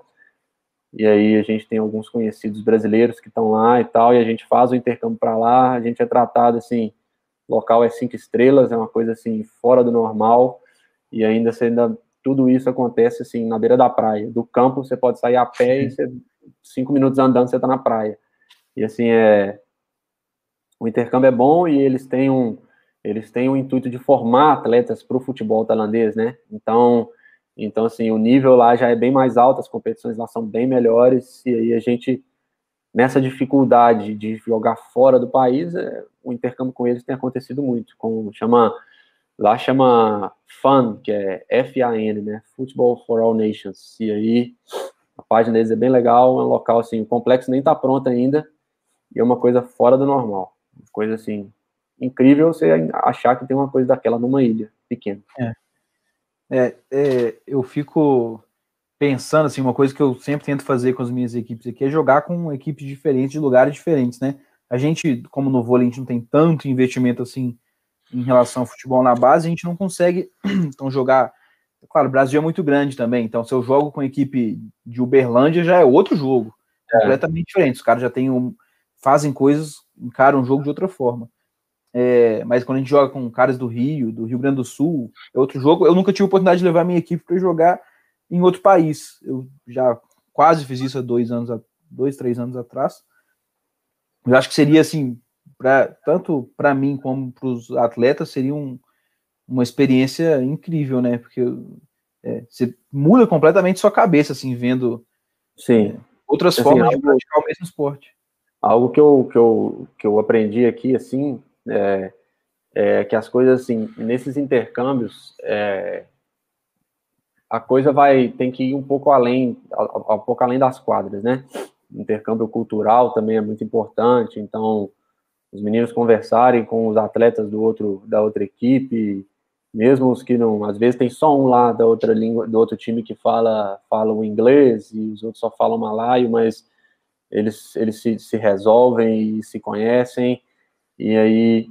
e aí a gente tem alguns conhecidos brasileiros que estão lá e tal, e a gente faz o intercâmbio para lá, a gente é tratado assim, local é cinco estrelas, é uma coisa assim, fora do normal, e ainda, ainda tudo isso acontece assim, na beira da praia, do campo você pode sair a pé e você cinco minutos andando você está na praia. E assim, é, o intercâmbio é bom e eles têm um, eles têm o um intuito de formar atletas para o futebol tailandês, né? Então, então, assim, o nível lá já é bem mais alto, as competições lá são bem melhores, e aí a gente, nessa dificuldade de jogar fora do país, é, o intercâmbio com eles tem acontecido muito, com, chama, lá chama FAN, que é F-A-N, né? Football for All Nations, e aí a página deles é bem legal, é um local assim, o complexo nem está pronto ainda, e é uma coisa fora do normal. Coisa assim, incrível você achar que tem uma coisa daquela numa ilha pequena. É. É, é, eu fico pensando assim, uma coisa que eu sempre tento fazer com as minhas equipes aqui é jogar com equipes diferentes, de lugares diferentes, né? A gente, como no vôlei, a gente não tem tanto investimento assim em relação ao futebol na base, a gente não consegue então jogar Claro, o Brasil é muito grande também, então se eu jogo com a equipe de Uberlândia já é outro jogo, é. completamente diferente. Os caras já têm um, fazem coisas, encaram o jogo de outra forma. É, mas quando a gente joga com caras do Rio, do Rio Grande do Sul, é outro jogo. Eu nunca tive a oportunidade de levar minha equipe para jogar em outro país. Eu já quase fiz isso há dois anos, dois, três anos atrás. Eu acho que seria assim, pra, tanto para mim como para os atletas, seria um, uma experiência incrível, né? Porque é, você muda completamente sua cabeça, assim, vendo Sim. É, outras assim, formas algo, de praticar o mesmo esporte. Algo que eu, que eu, que eu aprendi aqui, assim, é, é que as coisas, assim, nesses intercâmbios, é, a coisa vai, tem que ir um pouco além, um pouco além das quadras, né? Intercâmbio cultural também é muito importante, então os meninos conversarem com os atletas do outro, da outra equipe, mesmo os que não, às vezes tem só um lá da outra língua, do outro time que fala, fala o inglês e os outros só falam malaio, mas eles, eles se, se resolvem e se conhecem, e aí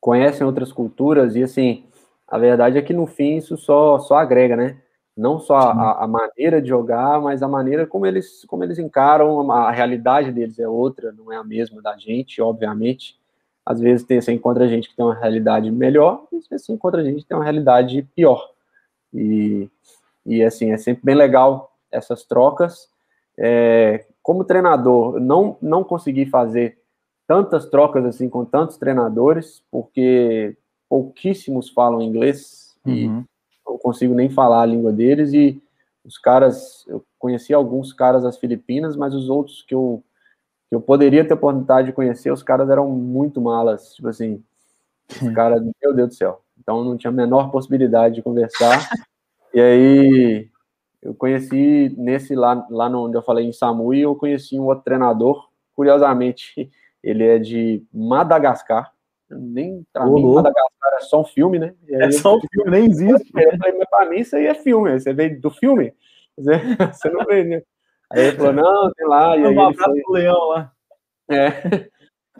conhecem outras culturas, e assim, a verdade é que no fim isso só, só agrega, né? Não só a, a maneira de jogar, mas a maneira como eles, como eles encaram, a, a realidade deles é outra, não é a mesma da gente, obviamente, às vezes tem, você encontra gente que tem uma realidade melhor, e às vezes você encontra gente que tem uma realidade pior. E, e assim, é sempre bem legal essas trocas. É, como treinador, não, não consegui fazer tantas trocas assim com tantos treinadores, porque pouquíssimos falam inglês uhum. e não consigo nem falar a língua deles. E os caras, eu conheci alguns caras das Filipinas, mas os outros que eu que eu poderia ter oportunidade de conhecer, os caras eram muito malas, tipo assim, os caras, meu Deus do céu. Então não tinha a menor possibilidade de conversar. E aí, eu conheci nesse lá, lá onde eu falei em Samui, eu conheci um outro treinador, curiosamente, ele é de Madagascar, nem pra mim, Madagascar é só um filme, né? é só um filme, nem existe. Eu falei, mas pra mim isso aí é filme, você veio do filme? Você não vê, né? Aí ele falou, não, tem lá. E aí ele foi... leão lá. É.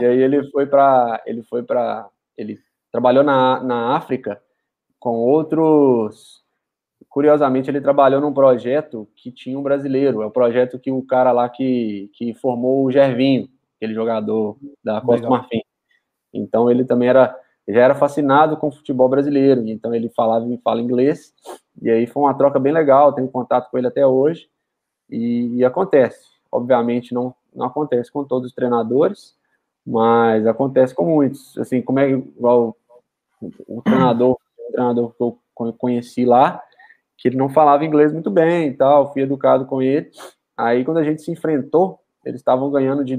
E aí ele foi para ele foi para ele trabalhou na, na África com outros curiosamente ele trabalhou num projeto que tinha um brasileiro, é o projeto que o cara lá que, que formou o Gervinho, aquele jogador da Costa do Marfim. Então ele também era já era fascinado com o futebol brasileiro, então ele falava e fala inglês, e aí foi uma troca bem legal, tenho contato com ele até hoje, e, e acontece. Obviamente não, não acontece com todos os treinadores, mas acontece com muitos. Assim, como é igual o, o treinador, o treinador que eu conheci lá, que ele não falava inglês muito bem e tal, fui educado com ele. Aí quando a gente se enfrentou, eles estavam ganhando de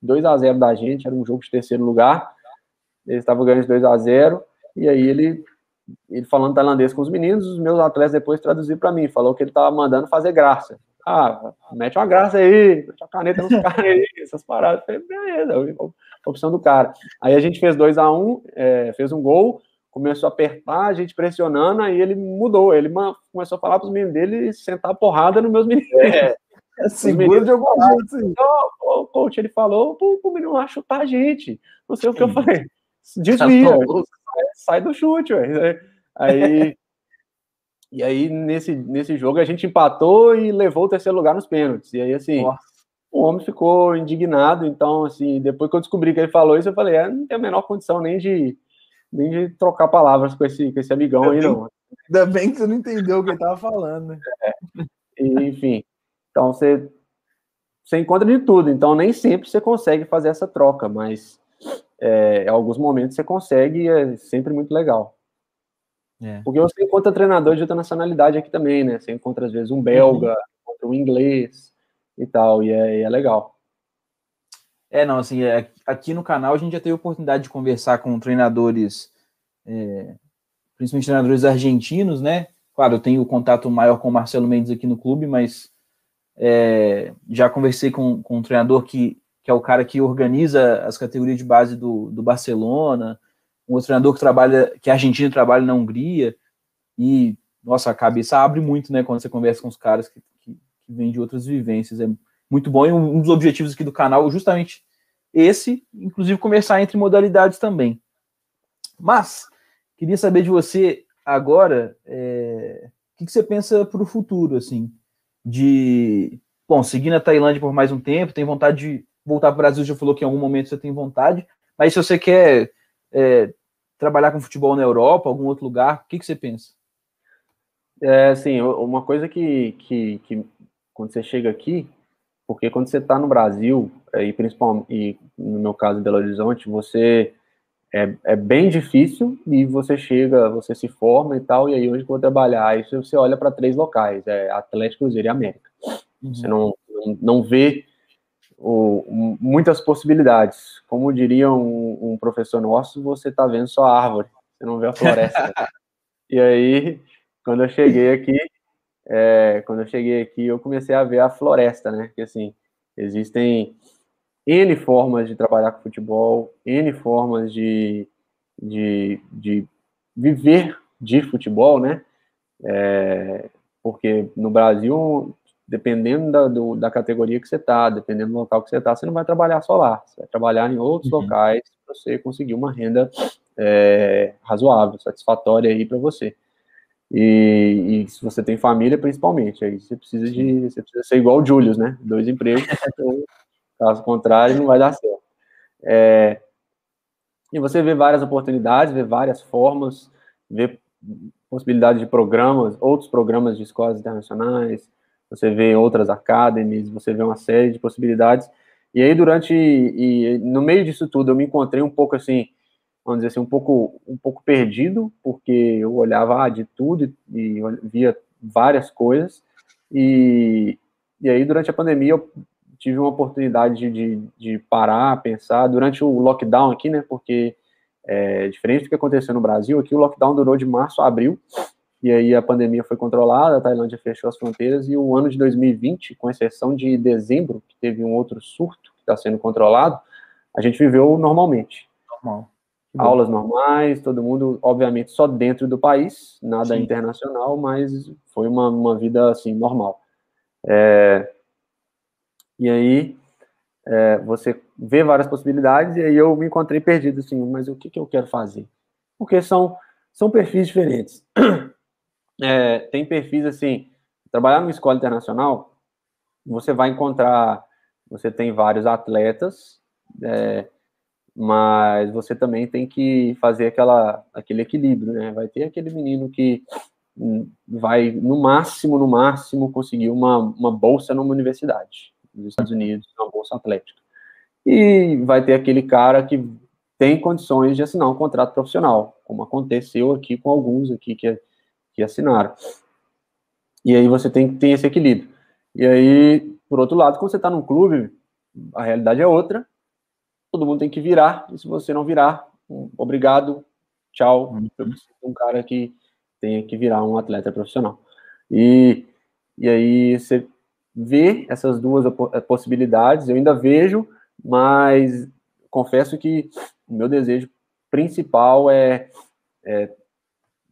2 a 0 da gente, era um jogo de terceiro lugar. Eles estavam ganhando de 2 a 0 e aí ele ele falando tailandês com os meninos, os meus atletas depois traduziram para mim, falou que ele estava mandando fazer graça. Ah, mete uma graça aí, mete uma caneta nos caras aí, essas paradas. falei, beleza, opção do cara. Aí a gente fez 2 a 1 um, é, fez um gol, começou a apertar, a gente pressionando, aí ele mudou, ele começou a falar para os meninos dele sentar porrada nos meus meninos. É. É seguro de algum jeito, sim. O coach, ele falou o menino lá chutar a gente. Não sei o que eu falei. Desvia. Sai do chute, ué. Aí, e aí, nesse, nesse jogo, a gente empatou e levou o terceiro lugar nos pênaltis. E aí, assim, Nossa. o homem ficou indignado. Então, assim, depois que eu descobri que ele falou isso, eu falei, é, não tem a menor condição nem de, nem de trocar palavras com esse, com esse amigão ainda aí, bem, não. Ainda bem que você não entendeu o que ele tava falando, né? É. E, enfim, então você, você encontra de tudo. Então, nem sempre você consegue fazer essa troca, mas é, em alguns momentos você consegue e é sempre muito legal. É. Porque você encontra treinador de outra nacionalidade aqui também, né? Você encontra, às vezes, um belga, uhum. um inglês e tal, e é, é legal. É, não, assim, é, aqui no canal a gente já teve a oportunidade de conversar com treinadores, é, principalmente treinadores argentinos, né? Claro, eu tenho contato maior com o Marcelo Mendes aqui no clube, mas é, já conversei com, com um treinador que, que é o cara que organiza as categorias de base do, do Barcelona, um outro treinador que trabalha, que é argentino trabalha na Hungria, e, nossa, a cabeça abre muito, né, quando você conversa com os caras que, que, que vêm de outras vivências, é muito bom, e um dos objetivos aqui do canal é justamente esse, inclusive conversar entre modalidades também. Mas, queria saber de você agora, é, o que, que você pensa para o futuro, assim, de, bom, seguir na Tailândia por mais um tempo, tem vontade de voltar para o Brasil, já falou que em algum momento você tem vontade, mas se você quer é, trabalhar com futebol na Europa, algum outro lugar? O que, que você pensa? É, assim, uma coisa que, que, que quando você chega aqui, porque quando você está no Brasil, é, e principalmente, e no meu caso em Belo Horizonte, você é, é bem difícil e você chega, você se forma e tal, e aí onde que eu vou trabalhar? Aí você olha para três locais, é Atlético, Cruzeiro e América. Uhum. Você não, não, não vê o, muitas possibilidades. Como diria um, um professor nosso, você está vendo só a árvore, você não vê a floresta. e aí, quando eu cheguei aqui, é, quando eu cheguei aqui, eu comecei a ver a floresta, né? Que assim, existem N formas de trabalhar com futebol, N formas de, de, de viver de futebol, né? É, porque no Brasil dependendo da, do, da categoria que você está, dependendo do local que você está, você não vai trabalhar só lá, você vai trabalhar em outros uhum. locais para você conseguir uma renda é, razoável, satisfatória aí para você. E, e, se você tem família, principalmente, aí você precisa de, você precisa ser igual o Julius, né? Dois empregos, caso contrário, não vai dar certo. É, e você vê várias oportunidades, vê várias formas, vê possibilidades de programas, outros programas de escolas internacionais, você vê outras academies, você vê uma série de possibilidades. E aí, durante, e no meio disso tudo, eu me encontrei um pouco assim, vamos dizer assim, um pouco, um pouco perdido, porque eu olhava ah, de tudo e, via várias coisas. E, e aí, durante a pandemia, eu tive uma oportunidade de, de parar, pensar, durante o lockdown aqui, né, porque é, diferente do que aconteceu no Brasil, aqui o lockdown durou de março a abril, e aí a pandemia foi controlada, a Tailândia fechou as fronteiras, e o ano de 2020, com exceção de dezembro, que teve um outro surto que está sendo controlado, a gente viveu normalmente. Normal. Aulas normais, todo mundo, obviamente, só dentro do país, nada Sim. internacional, mas foi uma, uma vida, assim, normal. É, e aí, é, você vê várias possibilidades, e aí eu me encontrei perdido, assim, mas o que, que eu quero fazer? Porque são, são perfis diferentes. É, tem perfis, assim, trabalhar numa escola internacional, você vai encontrar, você tem vários atletas, é, mas você também tem que fazer aquela, aquele equilíbrio, né? Vai ter aquele menino que vai, no máximo, no máximo, conseguir uma, uma bolsa numa universidade nos Estados Unidos, uma bolsa atlética. E vai ter aquele cara que tem condições de assinar um contrato profissional, como aconteceu aqui com alguns aqui que, que assinaram. E aí você tem que ter esse equilíbrio. E aí, por outro lado, quando você está num clube, a realidade é outra, todo mundo tem que virar, e se você não virar, obrigado, tchau, uhum. eu preciso de um cara que tenha que virar um atleta profissional. E, e aí você vê essas duas eh, possibilidades, eu ainda vejo, mas confesso que o meu desejo principal é, é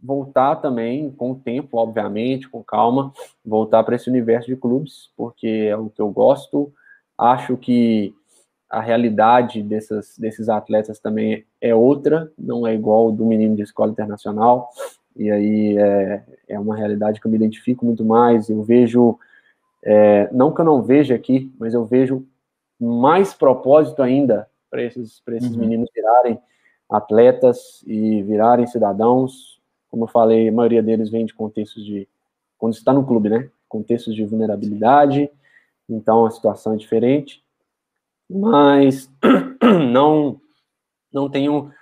voltar também com o tempo, obviamente, com calma, voltar para esse universo de clubes, porque é o que eu gosto. Acho que a realidade dessas, desses atletas também é outra, não é igual do menino de escola internacional, e aí é, é uma realidade que eu me identifico muito mais. Eu vejo, é, não que eu não veja aqui, mas eu vejo mais propósito ainda para esses, esses uhum. meninos virarem atletas e virarem cidadãos. Como eu falei, a maioria deles vem de contextos de, quando está no clube, né? Contextos de vulnerabilidade, então a situação é diferente mas não não tenho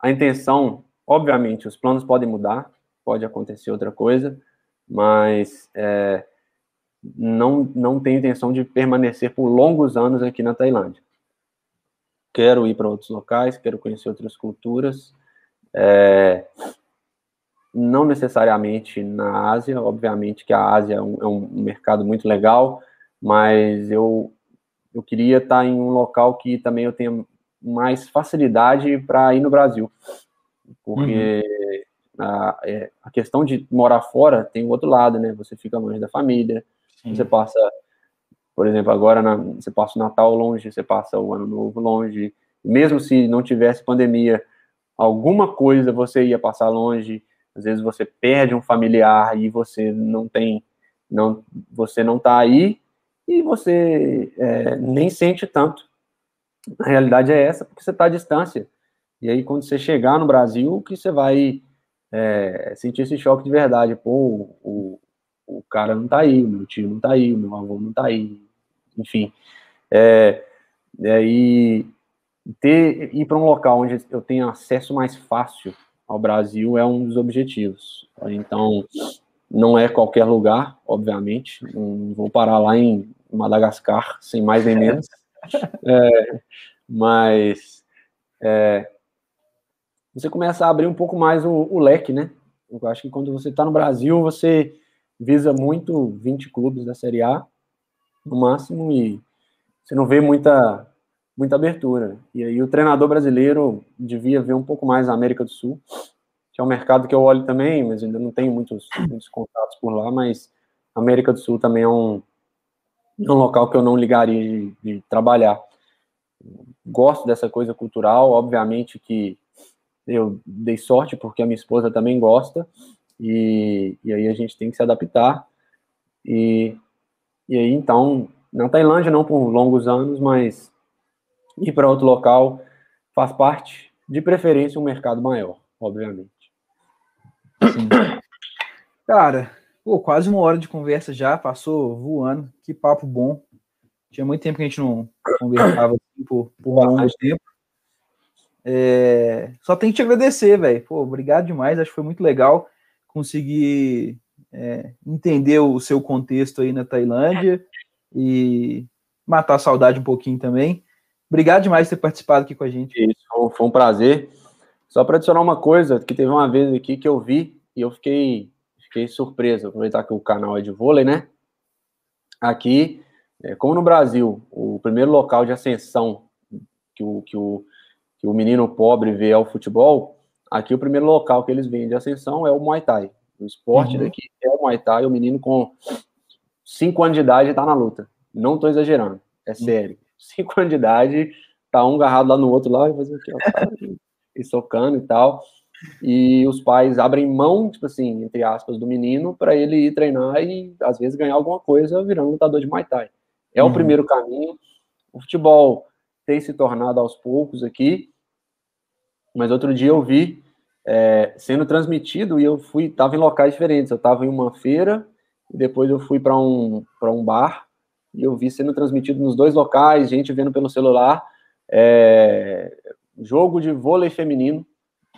a intenção. Obviamente, os planos podem mudar, pode acontecer outra coisa, mas é, não não tenho intenção de permanecer por longos anos aqui na Tailândia. Quero ir para outros locais, quero conhecer outras culturas. É, não necessariamente na Ásia, obviamente que a Ásia é um, é um mercado muito legal, mas eu eu queria estar em um local que também eu tenha mais facilidade para ir no Brasil, porque uhum. a, é, a, questão de morar fora tem o outro lado, né? Você fica longe da família, Sim. você passa, por exemplo, agora na, você passa o Natal longe, você passa o Ano Novo longe, mesmo se não tivesse pandemia, alguma coisa você ia passar longe. Às vezes você perde um familiar e você não tem, não, você não está aí e você é, nem sente tanto. A realidade é essa, porque você está à distância. E aí, quando você chegar no Brasil, que você vai é, sentir esse choque de verdade. Pô, o, o cara não está aí, o meu tio não está aí, o meu avô não está aí, enfim. É, e aí, ter, ir para um local onde eu tenho acesso mais fácil ao Brasil é um dos objetivos. Então, não é qualquer lugar, obviamente. Não vou parar lá em Madagascar, sem mais nem menos. É, mas é, você começa a abrir um pouco mais o, o leque, né? Eu acho que quando você está no Brasil, você visa muito 20 clubes da Série A, no máximo, e você não vê muita, muita abertura. E aí o treinador brasileiro devia ver um pouco mais a América do Sul, que é um mercado que eu olho também, mas ainda não tenho muitos, muitos contatos por lá, mas a América do Sul também é um, é um local que eu não ligaria de, de trabalhar. Gosto dessa coisa cultural, obviamente que eu dei sorte porque a minha esposa também gosta e, e aí a gente tem que se adaptar e, e aí então na Tailândia não por longos anos mas ir para outro local faz parte de preferência um mercado maior obviamente Sim. cara Pô, quase uma hora de conversa já, passou voando. Que papo bom. Tinha muito tempo que a gente não conversava assim, por, por um longo tempo. É, só tenho que te agradecer, velho. Pô, obrigado demais. Acho que foi muito legal conseguir é, entender o seu contexto aí na Tailândia e matar a saudade um pouquinho também. Obrigado demais por ter participado aqui com a gente. Isso, foi um prazer. Só para adicionar uma coisa, que teve uma vez aqui que eu vi e eu fiquei fiquei surpreso, aproveitar que o canal é de vôlei, né? Aqui, é, como no Brasil, o primeiro local de ascensão que o, que o, que o menino pobre vê ao futebol, aqui o primeiro local que eles veem de ascensão é o Muay Thai. O esporte uhum. daqui é o Muay Thai, o menino com 5 anos de idade está na luta. Não estou exagerando, é sério. 5 anos de idade, tá um agarrado lá no outro lá, e fazer aqui, ó, tá, e socando e tal. E os pais abrem mão, tipo assim, entre aspas, do menino para ele ir treinar e às vezes ganhar alguma coisa virando lutador de Muay Thai. É uhum. o primeiro caminho. O futebol tem se tornado aos poucos aqui, mas outro dia eu vi é, sendo transmitido e eu fui, estava em locais diferentes. Eu estava em uma feira e depois eu fui para um um bar e eu vi sendo transmitido nos dois locais, gente vendo pelo celular, é, jogo de vôlei feminino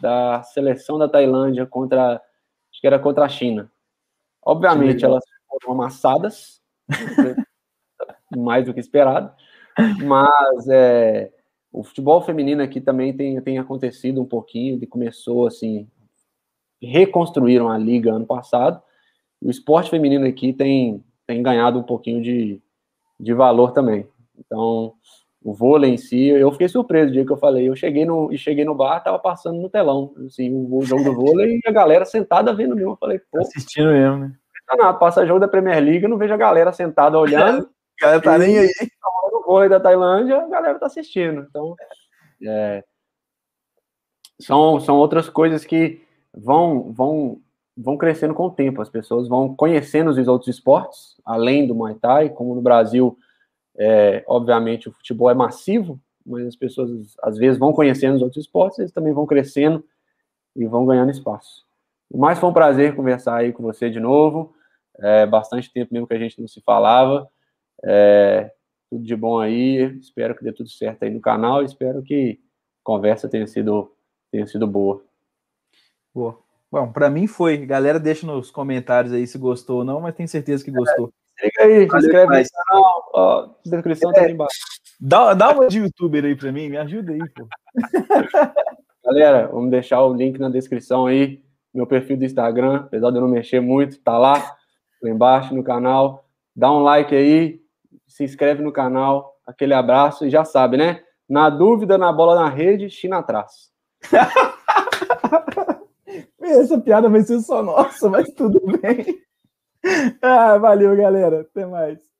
da seleção da Tailândia contra, acho que era contra a China. Obviamente elas foram amassadas, mais do que esperado, mas é, o futebol feminino aqui também tem, tem acontecido um pouquinho, ele começou assim, reconstruíram a liga ano passado, o esporte feminino aqui tem, tem ganhado um pouquinho de, de valor também. Então, o vôlei em si, eu fiquei surpreso o dia que eu falei. Eu cheguei no, e cheguei no bar, tava passando no telão, assim, o jogo do vôlei e a galera sentada vendo mesmo. Eu falei, pô. Assistindo mesmo, né? Não, passa jogo da Premier League, eu não vejo a galera sentada olhando. a galera tá nem aí. Vôlei da Tailândia, a galera tá assistindo. Então, é, são, são outras coisas que vão, vão, vão crescendo com o tempo. As pessoas vão conhecendo os outros esportes, além do Muay Thai, como no Brasil é, obviamente, o futebol é massivo, mas as pessoas às vezes vão conhecendo os outros esportes, eles também vão crescendo e vão ganhando espaço. Mas foi um prazer conversar aí com você de novo. É, bastante tempo mesmo que a gente não se falava. É, tudo de bom aí. Espero que dê tudo certo aí no canal. Espero que a conversa tenha sido, tenha sido boa. Boa. Bom, para mim foi. Galera, deixa nos comentários aí se gostou ou não, mas tenho certeza que gostou. Liga aí, se inscreve no canal, ó, descrição é, tá aí embaixo. Dá, dá uma de youtuber aí pra mim, me ajuda aí, pô. Galera, vamos deixar o link na descrição aí, meu perfil do Instagram, apesar de eu não mexer muito, tá lá, lá embaixo no canal. Dá um like aí, se inscreve no canal, aquele abraço e já sabe, né? Na dúvida, na bola na rede, China atrás. Essa piada vai ser só nossa, mas tudo bem. ah, valeu, galera. Até mais.